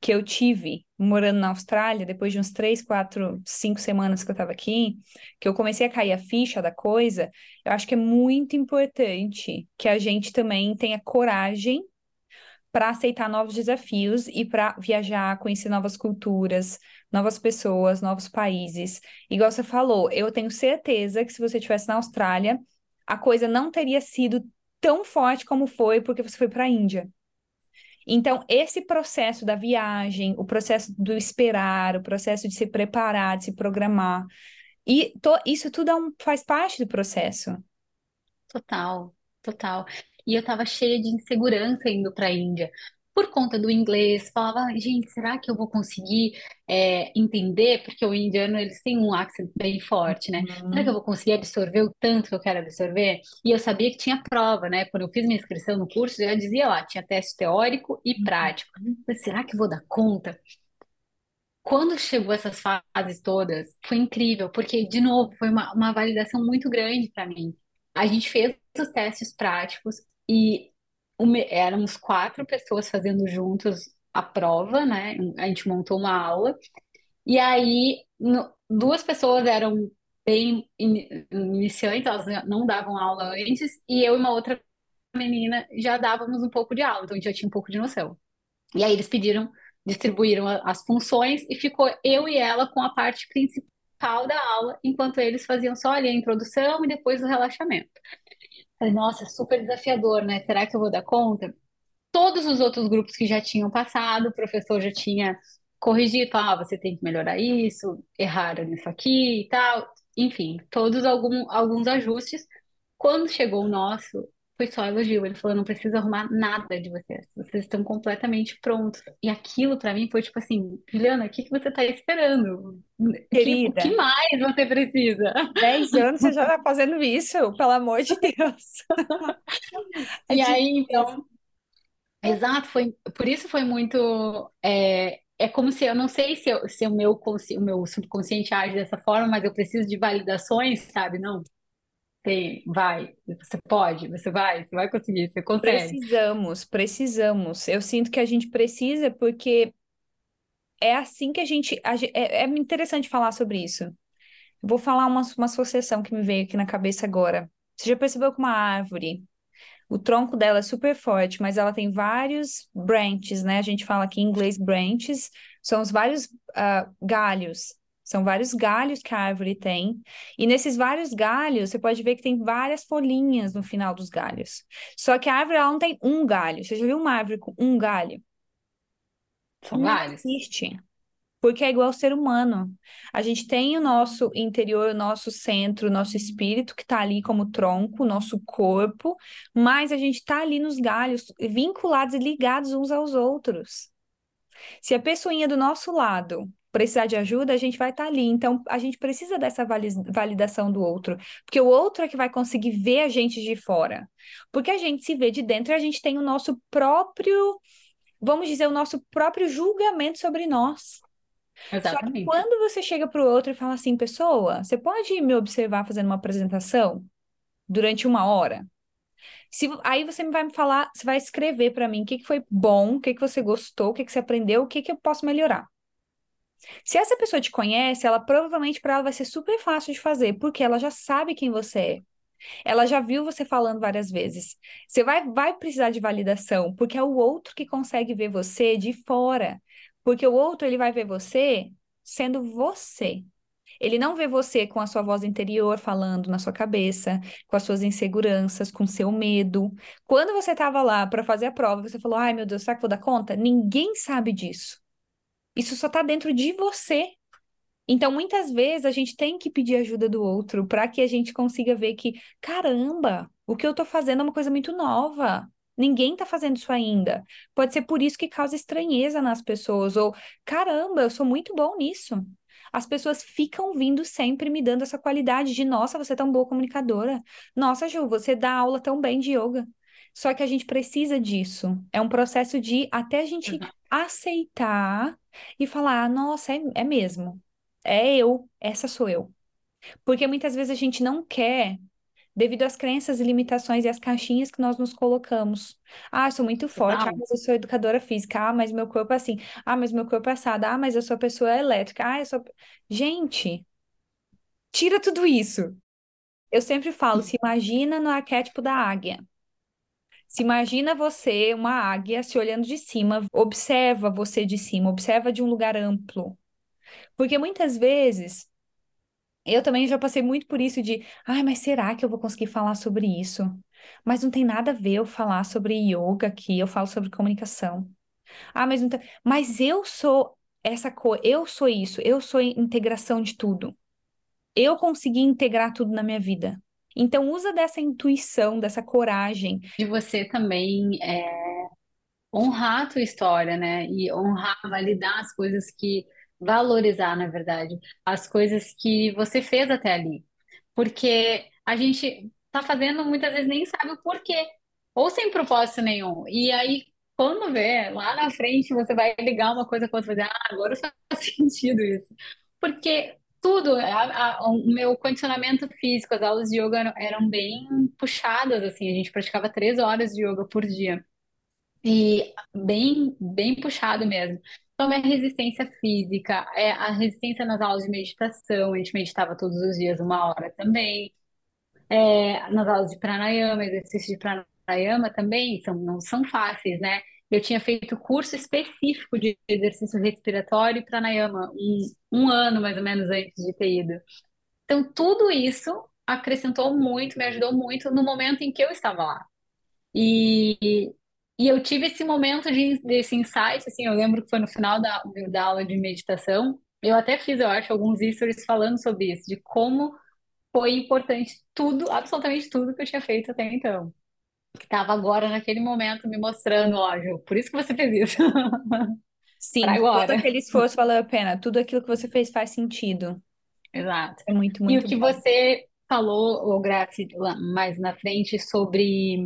que eu tive morando na Austrália, depois de uns três, quatro, cinco semanas que eu estava aqui, que eu comecei a cair a ficha da coisa, eu acho que é muito importante que a gente também tenha coragem para aceitar novos desafios e para viajar, conhecer novas culturas, novas pessoas, novos países. Igual você falou, eu tenho certeza que se você estivesse na Austrália, a coisa não teria sido tão forte como foi porque você foi para a Índia. Então, esse processo da viagem, o processo do esperar, o processo de se preparar, de se programar, e to, isso tudo é um, faz parte do processo. Total, total. E eu tava cheia de insegurança indo para a Índia. Por conta do inglês, falava, gente, será que eu vou conseguir é, entender? Porque o indiano, eles têm um accent bem forte, né? Será que eu Uhum. vou conseguir absorver o tanto que eu quero absorver? E eu sabia que tinha prova, né? Quando eu fiz minha inscrição no curso, já dizia lá, tinha teste teórico e prático. Mas será que eu vou dar conta? Quando chegou essas fases todas, foi incrível, porque, de novo, foi uma, uma validação muito grande para mim. A gente fez os testes práticos e uma- éramos quatro pessoas fazendo juntos a prova, né? A gente montou uma aula, e aí no- duas pessoas eram bem ini- iniciantes, elas não davam aula antes, e eu e uma outra menina já dávamos um pouco de aula, então a gente já tinha um pouco de noção. E aí eles pediram, distribuíram as funções e ficou eu e ela com a parte principal da aula, enquanto eles faziam só ali a introdução e depois o relaxamento. Falei, nossa, super desafiador, né? Será que eu vou dar conta? Todos os outros grupos que já tinham passado, o professor já tinha corrigido, ah, você tem que melhorar isso, erraram nisso aqui e tal. Enfim, todos algum, alguns ajustes. Quando chegou o nosso, foi só elogio. Ele falou: não precisa arrumar nada de vocês. Vocês estão completamente prontos. E aquilo para mim foi tipo assim: Juliana, o que que você está esperando? O que, Querida, que mais você precisa? 10 anos você já está fazendo isso, pelo amor de Deus. É E aí, difícil. então, exato, foi por isso foi muito. É, é como se eu não sei se, eu- se o meu, o meu subconsciente age dessa forma, mas eu preciso de validações, sabe? Não, tem, vai, você pode, você vai, você vai conseguir, você consegue. Precisamos, precisamos. Eu sinto que a gente precisa porque é assim que a gente. a é, é interessante falar sobre isso. Vou falar uma, uma associação que me veio aqui na cabeça agora. Você já percebeu que uma árvore, o tronco dela é super forte, mas ela tem vários branches, né? A gente fala aqui em inglês branches, são os vários ah, galhos. São vários galhos que a árvore tem. E nesses vários galhos, você pode ver que tem várias folhinhas no final dos galhos. Só que a árvore ela não tem um galho. Você já viu uma árvore com um galho? São Não vários. existe. Porque é igual ao ser humano. A gente tem o nosso interior, o nosso centro, o nosso espírito, que está ali como tronco, o nosso corpo, mas a gente está ali nos galhos, vinculados e ligados uns aos outros. Se a pessoinha do nosso lado precisar de ajuda, a gente vai estar ali. Então, a gente precisa dessa vali- validação do outro, porque o outro é que vai conseguir ver a gente de fora. Porque a gente se vê de dentro e a gente tem o nosso próprio, vamos dizer, o nosso próprio julgamento sobre nós. Só que Exatamente. quando você chega para o outro e fala assim, pessoa, você pode me observar fazendo uma apresentação durante uma hora? Se, aí você vai me falar, você vai escrever para mim o que que foi bom, o que que você gostou, o que que você aprendeu, o que que eu posso melhorar. Se essa pessoa te conhece, ela provavelmente para ela vai ser super fácil de fazer, porque ela já sabe quem você é. Ela já viu você falando várias vezes. Você vai, vai precisar de validação, porque é o outro que consegue ver você de fora. Porque o outro, ele vai ver você sendo você. Ele não vê você com a sua voz interior falando na sua cabeça, com as suas inseguranças, com seu medo. Quando você estava lá para fazer a prova, você falou: ai meu Deus, será que vou dar conta? Ninguém sabe disso. Isso só está dentro de você. Então, muitas vezes a gente tem que pedir ajuda do outro para que a gente consiga ver que, caramba, o que eu tô fazendo é uma coisa muito nova. Ninguém tá fazendo isso ainda. Pode ser por isso que causa estranheza nas pessoas, ou caramba, eu sou muito bom nisso. As pessoas ficam vindo sempre me dando essa qualidade de, nossa, você é tão boa comunicadora. Nossa, Ju, você dá aula tão bem de yoga. Só que a gente precisa disso. É um processo de até a gente Uhum. aceitar e falar, nossa, é, é mesmo. É eu, essa sou eu. Porque muitas vezes a gente não quer, devido às crenças e limitações e às caixinhas que nós nos colocamos. Ah, eu sou muito forte. Ah, mas eu sou educadora física. Ah, mas meu corpo é assim. Ah, mas meu corpo é assado. Ah, mas eu sou pessoa elétrica. Ah, eu sou. Gente, tira tudo isso. Eu sempre falo, se imagina no arquétipo da águia. Se imagina você, uma águia, se olhando de cima, observa você de cima, observa de um lugar amplo. Porque muitas vezes eu também já passei muito por isso de, ai, mas será que eu vou conseguir falar sobre isso? Mas não tem nada a ver eu falar sobre yoga aqui, eu falo sobre comunicação. Ah, mas tem... Mas eu sou essa coisa, eu sou isso, eu sou integração de tudo. Eu consegui integrar tudo na minha vida. Então usa dessa intuição, dessa coragem. De você também é, honrar a tua história, né? E honrar, validar as coisas que, valorizar, na verdade, as coisas que você fez até ali. Porque a gente tá fazendo, muitas vezes nem sabe o porquê, ou sem propósito nenhum. E aí, quando vê, lá na frente, você vai ligar uma coisa com outra e vai dizer, ah, agora faz sentido isso. Porque tudo, a- a- o meu condicionamento físico, as aulas de yoga eram, eram bem puxadas, assim, a gente praticava três horas de yoga por dia. E bem, bem puxado mesmo. Então, é resistência física, é a resistência nas aulas de meditação, a gente meditava todos os dias uma hora também. É, nas aulas de pranayama, exercícios de pranayama também são, não são fáceis, né? Eu tinha feito curso específico de exercício respiratório e pranayama um, um ano mais ou menos antes de ter ido. Então, tudo isso acrescentou muito, me ajudou muito no momento em que eu estava lá. E, e eu tive esse momento de, desse insight, assim, eu lembro que foi no final da, da aula de meditação, eu até fiz, eu acho, alguns stories falando sobre isso, de como foi importante tudo, absolutamente tudo que eu tinha feito até então. Que estava agora, naquele momento, me mostrando, ó, Ju, por isso que você fez isso, Sim, todo aquele esforço valeu a pena, tudo aquilo que você fez faz sentido. Exato. É muito, E o muito que bom. você falou, Grazi, lá mais na frente, sobre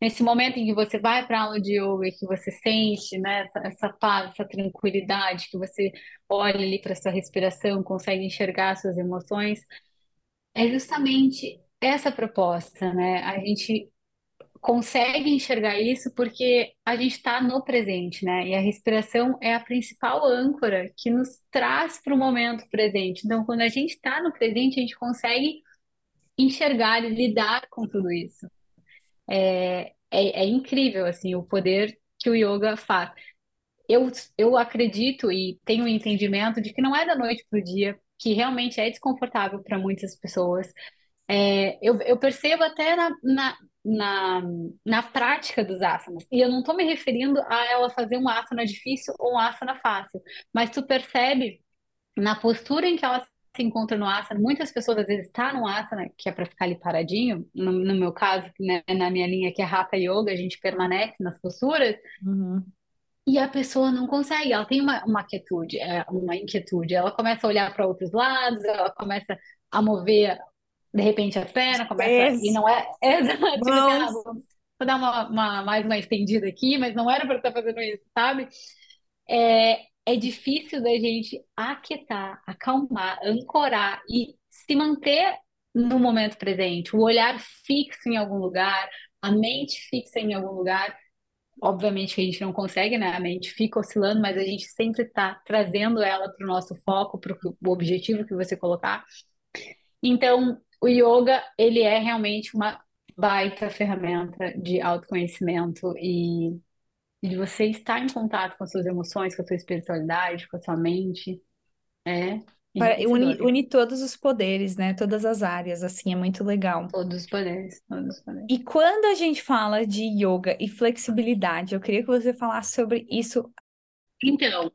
nesse momento em que você vai para a aula de yoga e que você sente, né, essa, essa paz, essa tranquilidade, que você olha ali para sua respiração, consegue enxergar suas emoções, é justamente essa proposta, né? A gente consegue enxergar isso porque a gente está no presente, né? E a respiração é a principal âncora que nos traz para o momento presente. Então, quando a gente está no presente, a gente consegue enxergar e lidar com tudo isso. É, é, é incrível, assim, o poder que o yoga faz. Eu, eu acredito e tenho o entendimento de que não é da noite para o dia, que realmente é desconfortável para muitas pessoas. É, eu, eu percebo até na, na, na, na prática dos asanas, e eu não estou me referindo a ela fazer um asana difícil ou um asana fácil, mas tu percebe na postura em que ela se encontra no asana, muitas pessoas às vezes estão tá no asana, que é para ficar ali paradinho, no, no meu caso, né, na minha linha que é Hatha Yoga, a gente permanece nas posturas, Uhum. e a pessoa não consegue, ela tem uma, uma quietude, é, uma inquietude, ela começa a olhar para outros lados, ela começa a mover de repente a perna começa e Pés, não é, exato, ah, mãos. vou, vou dar uma, uma- mais uma estendida aqui, mas não era para estar fazendo isso, sabe? É, é difícil da gente aquietar, acalmar, ancorar e se manter no momento presente, o olhar fixo em algum lugar, a mente fixa em algum lugar. Obviamente que a gente não consegue, né? A mente fica oscilando, mas a gente sempre está trazendo ela para o nosso foco, para o objetivo que você colocar. Então, o yoga, ele é realmente uma baita ferramenta de autoconhecimento e de você estar em contato com as suas emoções, com a sua espiritualidade, com a sua mente. É Para, une, une todos os poderes, né? Todas as áreas, assim, é muito legal. Todos os poderes, todos os poderes. E quando a gente fala de yoga e flexibilidade, eu queria que você falasse sobre isso. Então,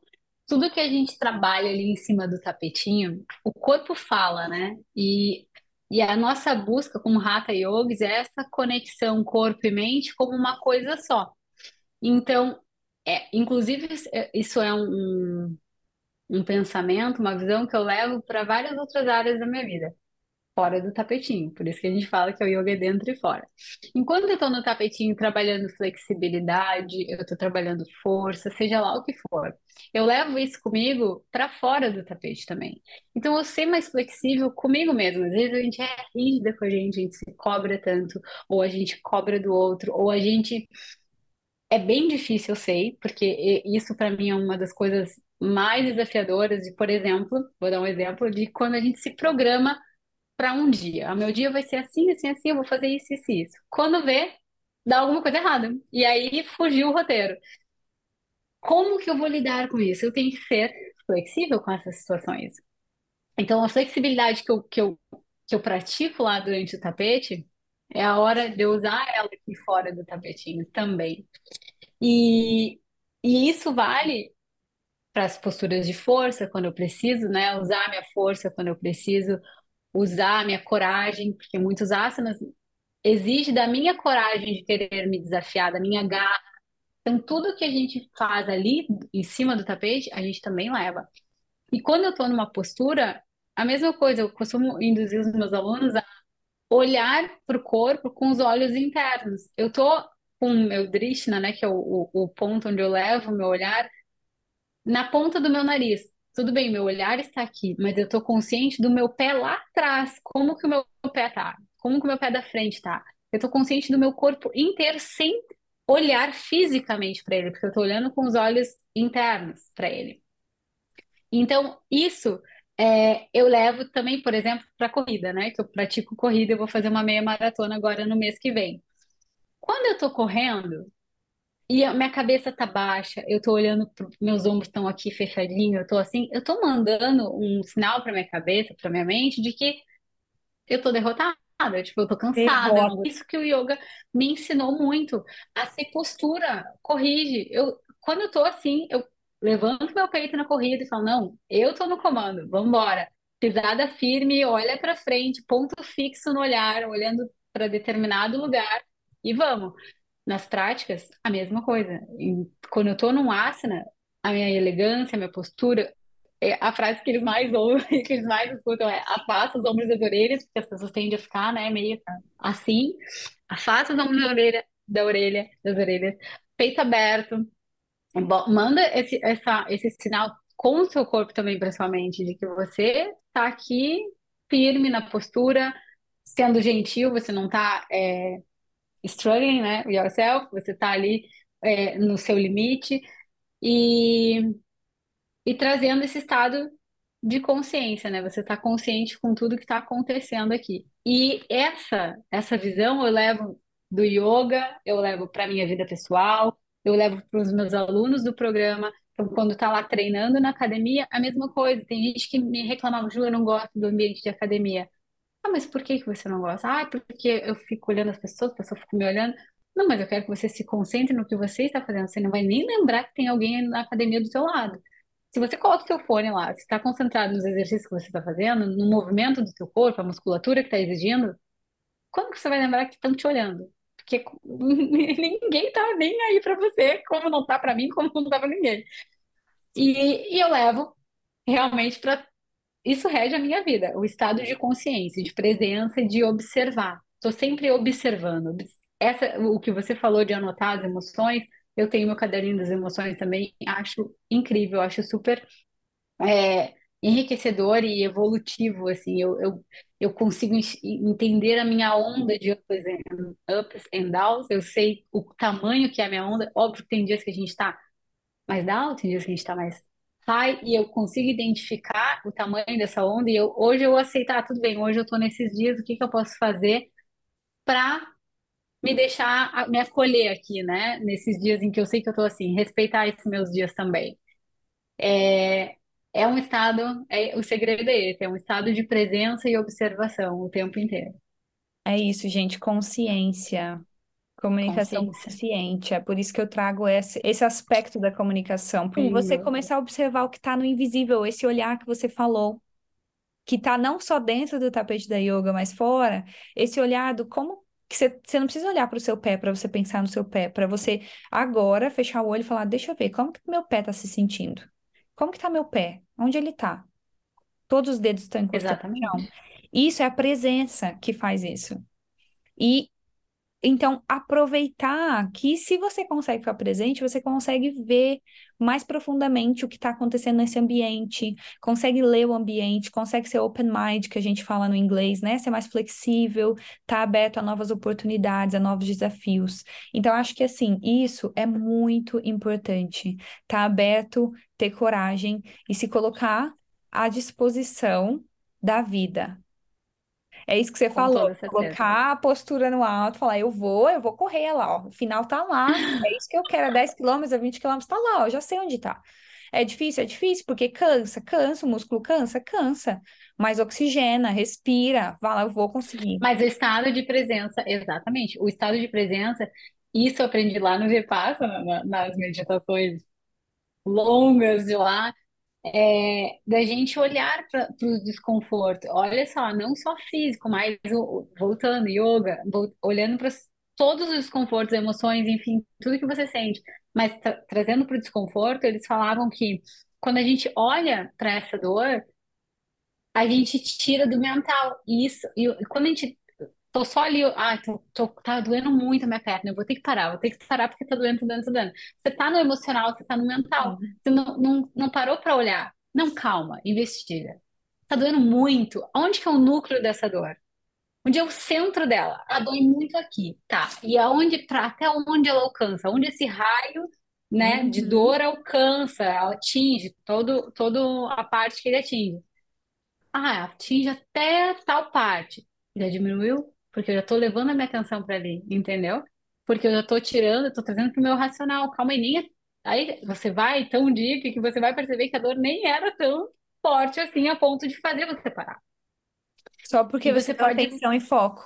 tudo que a gente trabalha ali em cima do tapetinho, o corpo fala, né? E, e a nossa busca como Hatha Yogis é essa conexão corpo e mente como uma coisa só. Então, é, inclusive, isso é um, um pensamento, uma visão que eu levo para várias outras áreas da minha vida fora do tapetinho. Por isso que a gente fala que é o yoga é dentro e fora. Enquanto eu estou no tapetinho trabalhando flexibilidade, eu estou trabalhando força, seja lá o que for, eu levo isso comigo para fora do tapete também. Então eu ser mais flexível comigo mesmo. Às vezes a gente é rígida com a gente, a gente se cobra tanto, ou a gente cobra do outro, ou a gente é bem difícil, eu sei, porque isso para mim é uma das coisas mais desafiadoras de, por exemplo, vou dar um exemplo de quando a gente se programa para um dia. O meu dia vai ser assim, assim, assim, eu vou fazer isso, isso, isso. Quando vê, dá alguma coisa errada. E aí fugiu o roteiro. Como que eu vou lidar com isso? Eu tenho que ser flexível com essas situações. Então, a flexibilidade que eu, que eu, que eu pratico lá durante o tapete é a hora de eu usar ela aqui fora do tapetinho também. E, e isso vale para as posturas de força, quando eu preciso, né? Usar minha força quando eu preciso, usar a minha coragem, porque muitos asanas exigem da minha coragem de querer me desafiar, da minha garra. Então, tudo que a gente faz ali em cima do tapete, a gente também leva. E quando eu estou numa postura, a mesma coisa, eu costumo induzir os meus alunos a olhar para o corpo com os olhos internos. Eu estou com o meu drishna, né, que é o, o, o ponto onde eu levo o meu olhar, na ponta do meu nariz tudo bem, meu olhar está aqui, mas eu estou consciente do meu pé lá atrás, como que o meu pé tá, como que o meu pé da frente tá. Eu estou consciente do meu corpo inteiro sem olhar fisicamente para ele, porque eu estou olhando com os olhos internos para ele. Então, isso é, eu levo também, por exemplo, para corrida, né? Que eu pratico corrida, eu vou fazer uma meia maratona agora no mês que vem. Quando eu estou correndo, e a minha cabeça tá baixa, eu tô olhando, pro, meus ombros estão aqui fechadinhos, eu tô assim, eu tô mandando um sinal pra minha cabeça, pra minha mente, de que eu tô derrotada, tipo, eu tô cansada. Derrota. Isso que o yoga me ensinou muito, a ser postura, corrige. Eu, quando eu tô assim, eu levanto meu peito na corrida e falo, não, eu tô no comando, vambora. Pisada firme, olha pra frente, ponto fixo no olhar, olhando para determinado lugar e vamos. Nas práticas, a mesma coisa. Quando eu estou num asana, a minha elegância, a minha postura, é a frase que eles mais ouvem, que eles mais escutam é afasta os ombros das orelhas, porque as pessoas tendem a ficar, né, meio assim. Afasta os ombros da orelha, da orelha, das orelhas, peito aberto. Manda esse, essa, esse sinal com o seu corpo também, pessoalmente, de que você está aqui firme na postura, sendo gentil, você não está é, struggling, né, yourself, você está ali é, no seu limite e, e trazendo esse estado de consciência, né? Você está consciente com tudo que está acontecendo aqui. E essa essa visão eu levo do yoga, eu levo para minha vida pessoal, eu levo para os meus alunos do programa. Então, quando está lá treinando na academia, a mesma coisa. Tem gente que me reclamava, Ju, eu não gosto do ambiente de academia. Ah, mas por que que você não gosta? Ah, porque eu fico olhando as pessoas, as pessoas ficam me olhando. Não, mas eu quero que você se concentre no que você está fazendo. Você não vai nem lembrar que tem alguém na academia do seu lado. Se você coloca o seu fone lá, você está concentrado nos exercícios que você está fazendo, no movimento do seu corpo, a musculatura que está exigindo, quando que você vai lembrar que estão te olhando? Porque ninguém tá nem aí para você, como não tá para mim, como não tá para ninguém. E, e eu levo realmente para isso rege a minha vida, o estado de consciência, de presença e de observar. Estou sempre observando. Essa, o que você falou de anotar as emoções, eu tenho meu caderninho das emoções também, acho incrível, acho super é, enriquecedor e evolutivo, assim, eu, eu, eu consigo entender a minha onda de ups and, ups and downs, eu sei o tamanho que é a minha onda, óbvio que tem dias que a gente está mais down, tem dias que a gente está mais sai e eu consigo identificar o tamanho dessa onda e eu, hoje eu aceitar, ah, tudo bem, hoje eu estou nesses dias, o que que eu posso fazer para me deixar, me acolher aqui, né? Nesses dias em que eu sei que eu estou assim, respeitar esses meus dias também. É, é um estado, é, o segredo é esse, é um estado de presença e observação o tempo inteiro. É isso, gente, consciência. Comunicação consciente, é por isso que eu trago esse, esse aspecto da comunicação. Para você começar a observar o que está no invisível, esse olhar que você falou, que está não só dentro do tapete da yoga, mas fora, esse olhar do como que você, você não precisa olhar para o seu pé para você pensar no seu pé, para você agora fechar o olho e falar, deixa eu ver, como que meu pé está se sentindo? Como que está meu pé? Onde ele está? Todos os dedos estão encostando no chão. Isso é a presença que faz isso. E então, aproveitar que se você consegue ficar presente, você consegue ver mais profundamente o que está acontecendo nesse ambiente, consegue ler o ambiente, consegue ser open mind, que a gente fala no inglês, né? Ser mais flexível, estar tá aberto a novas oportunidades, a novos desafios. Então, acho que assim, isso é muito importante. Tá aberto, ter coragem e se colocar à disposição da vida. É isso que você Com falou, colocar a postura no alto, falar, eu vou, eu vou correr lá, ó. O final tá lá, é isso que eu quero, é 10 quilômetros, é 20 quilômetros, tá lá, ó, eu já sei onde tá. É difícil, é difícil, porque cansa, cansa, o músculo cansa, cansa. Mas oxigena, respira, vai lá, eu vou conseguir. Mas o estado de presença, exatamente, o estado de presença, isso eu aprendi lá no na- nas meditações longas de lá, é, da gente olhar para os desconfortos. Olha só, não só físico, mas o- voltando, yoga, olhando para todos os desconfortos, emoções, enfim, tudo que você sente. Mas tra- trazendo para o desconforto, eles falavam que quando a gente olha para essa dor, a gente tira do mental. Isso, e quando a gente. Tô só ali, ah, tô, tô- tá doendo muito a minha perna, eu vou ter que parar, vou ter que parar porque tá doendo, tá doendo, tá doendo. Você tá no emocional, você tá no mental. Sim. Você não, não, não parou para olhar. Não, calma, investiga. Tá doendo muito. Onde que é o núcleo dessa dor? Onde é o centro dela? Ela dói muito aqui, tá? E aonde, pra, até onde ela alcança? Onde esse raio, né, de Uhum. dor alcança, ela atinge todo, todo a parte que ele atinge. Ah, atinge até tal parte. Já diminuiu? Porque eu já tô levando a minha atenção para ali, entendeu? Porque eu já tô tirando, tô trazendo pro meu racional. Calma aí, nem é- Aí você vai tão deep que você vai perceber que a dor nem era tão forte assim a ponto de fazer você parar. Só porque E você você pode atenção e foco.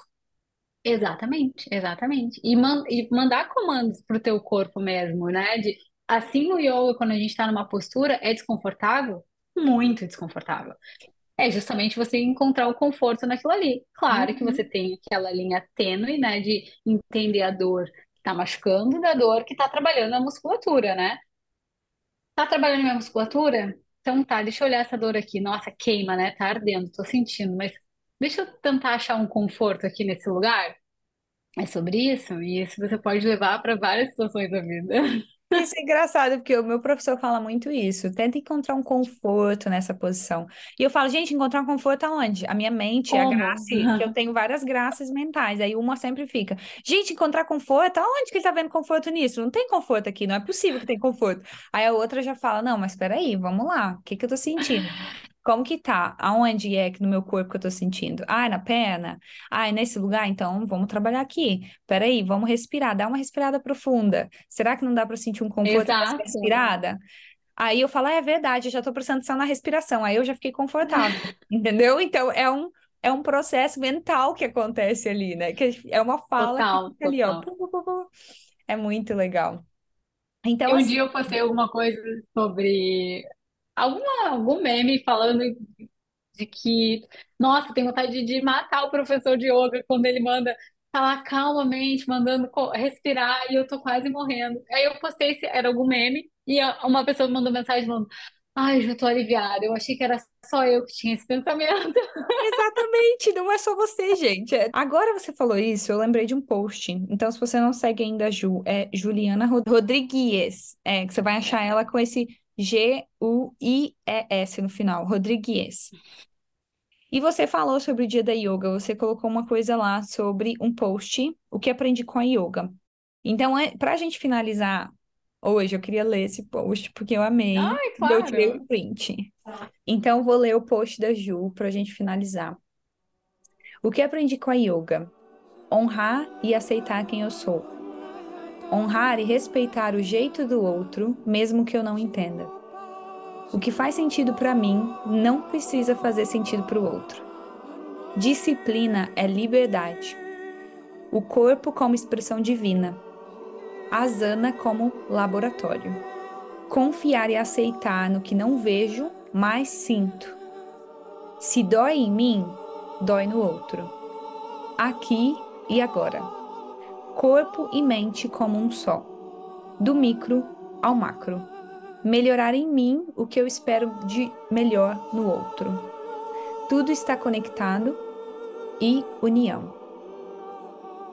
Exatamente, exatamente. E, man- e mandar comandos pro teu corpo mesmo, né? De, assim no yoga, quando a gente está numa postura, é desconfortável? Muito desconfortável. É justamente você encontrar o conforto naquilo ali. Claro que você Uhum. tem aquela linha tênue, né? De entender a dor que tá machucando da dor que tá trabalhando a musculatura, né? Tá trabalhando minha musculatura? Então tá, deixa eu olhar essa dor aqui. Nossa, queima, né? Tá ardendo, tô sentindo, mas deixa eu tentar achar um conforto aqui nesse lugar. É sobre isso, e isso você pode levar para várias situações da vida. Isso é engraçado, porque o meu professor fala muito isso. Tenta encontrar um conforto nessa posição. E eu falo, gente, encontrar um conforto aonde? A minha mente, a Como? Grace, que eu tenho várias graças mentais. Aí uma sempre fica, gente, encontrar conforto? Aonde que ele tá vendo conforto nisso? Não tem conforto aqui, não é possível que tenha conforto. Aí a outra já fala, não, mas peraí, vamos lá. O que que eu tô sentindo? Como que tá? Aonde é que no meu corpo que eu tô sentindo? Ah, é na perna? Ah, é nesse lugar? Então vamos trabalhar aqui. Peraí, vamos respirar, dá uma respirada profunda. Será que não dá para sentir um conforto nessa Exato. respirada? Aí eu falo, "Ah, é verdade, eu já tô prestando atenção na respiração. Aí eu já fiquei confortável, entendeu? Então é um, é um processo mental que acontece ali, né? Que é uma fala Total, ali, ó. total. pu. É muito legal. Então, um assim, dia eu postei alguma coisa sobre alguma, algum meme falando de que, nossa, tem vontade de, matar o professor de yoga quando ele manda falar calmamente, mandando respirar, e eu tô quase morrendo. Aí eu postei, esse, era algum meme, e uma pessoa me mandou mensagem falando, ai, já tô aliviada, eu achei que era só eu que tinha esse pensamento. Exatamente, não é só você, gente. É- Agora você falou isso, eu lembrei de um post. Então, se você não segue ainda a Ju, é Juliana Rod- Rodrigues. É, que você vai achar ela com esse G-U-I-E-S no final, Rodrigues. E você falou sobre o dia da yoga, você colocou uma coisa lá sobre um post, o que aprendi com a yoga. Então, é, para a gente finalizar hoje, eu queria ler esse post porque eu amei. Ai, e Eu tirei claro. o print. Então, vou ler o post da Ju para a gente finalizar. O que aprendi com a yoga? Honrar e aceitar quem eu sou. Honrar e respeitar o jeito do outro, mesmo que eu não entenda. O que faz sentido para mim não precisa fazer sentido para o outro. Disciplina é liberdade. o corpo como expressão divina, asana como laboratório. Confiar e aceitar no que não vejo, mas sinto. Se dói em mim, dói no outro. Aqui e agora. Corpo e mente como um só. Do micro ao macro. Melhorar em mim o que eu espero de melhor no outro. Tudo está conectado e união.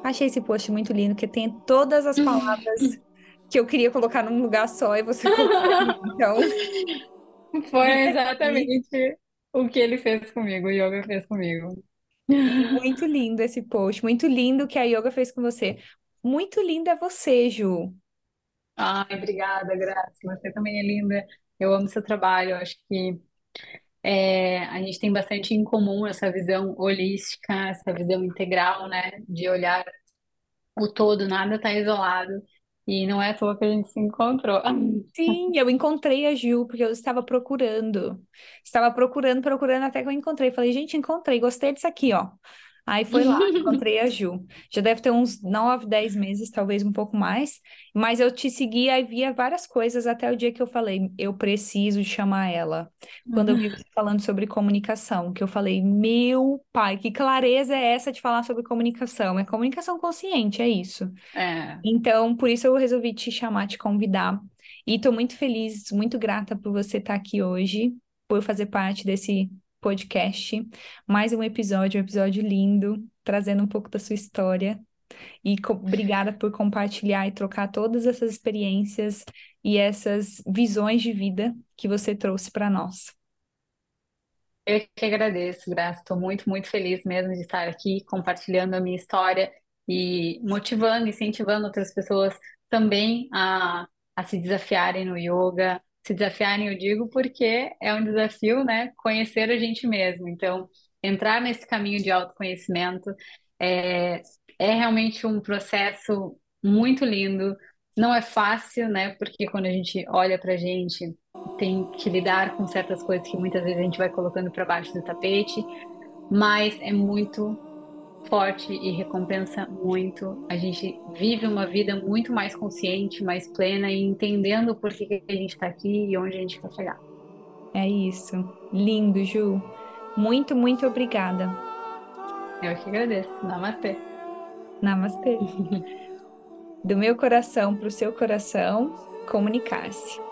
Achei esse post muito lindo, que tem todas as palavras que eu queria colocar num lugar só e você colocou. Então, foi exatamente o que ele fez comigo, o yoga fez comigo. Muito lindo esse post, muito lindo que a yoga fez com você. Muito linda você, Ju. Ai, obrigada, Graça. Você também é linda. Eu amo seu trabalho. Eu acho que é, a gente tem bastante em comum essa visão holística, essa visão integral, né? De olhar o todo, nada está isolado. E não é à toa que a gente se encontrou. Sim, eu encontrei a Gil, porque eu estava procurando. Estava procurando, procurando, até que eu encontrei. Falei, gente, encontrei, gostei disso aqui, ó. Aí foi lá, encontrei a Ju. Já deve ter uns 9, 10 meses, talvez um pouco mais. Mas eu te segui e via várias coisas até o dia que eu falei, eu preciso chamar ela. Quando eu vi você falando sobre comunicação, que eu falei, meu pai, que clareza é essa de falar sobre comunicação? É comunicação consciente, é isso. É. Então, por isso eu resolvi te chamar, te convidar. E estou muito feliz, muito grata por você estar aqui hoje, por fazer parte desse podcast. Mais um episódio, um episódio lindo, trazendo um pouco da sua história. E obrigada por compartilhar e trocar todas essas experiências e essas visões de vida que você trouxe para nós. Eu que agradeço, Graça. Estou muito, muito feliz mesmo de estar aqui compartilhando a minha história e motivando, incentivando outras pessoas também a, a se desafiarem no yoga, se desafiarem, eu digo, porque é um desafio, né? Conhecer a gente mesmo. Então, entrar nesse caminho de autoconhecimento é, é realmente um processo muito lindo. Não é fácil, né? Porque quando a gente olha pra gente, tem que lidar com certas coisas que muitas vezes a gente vai colocando para baixo do tapete, mas é muito forte e recompensa muito. A gente vive uma vida muito mais consciente, mais plena e entendendo por que a gente está aqui e onde a gente quer chegar. É isso. Lindo, Ju. Muito, muito obrigada. Eu que agradeço. Namastê. Namastê. Do meu coração para o seu coração, comunicar-se.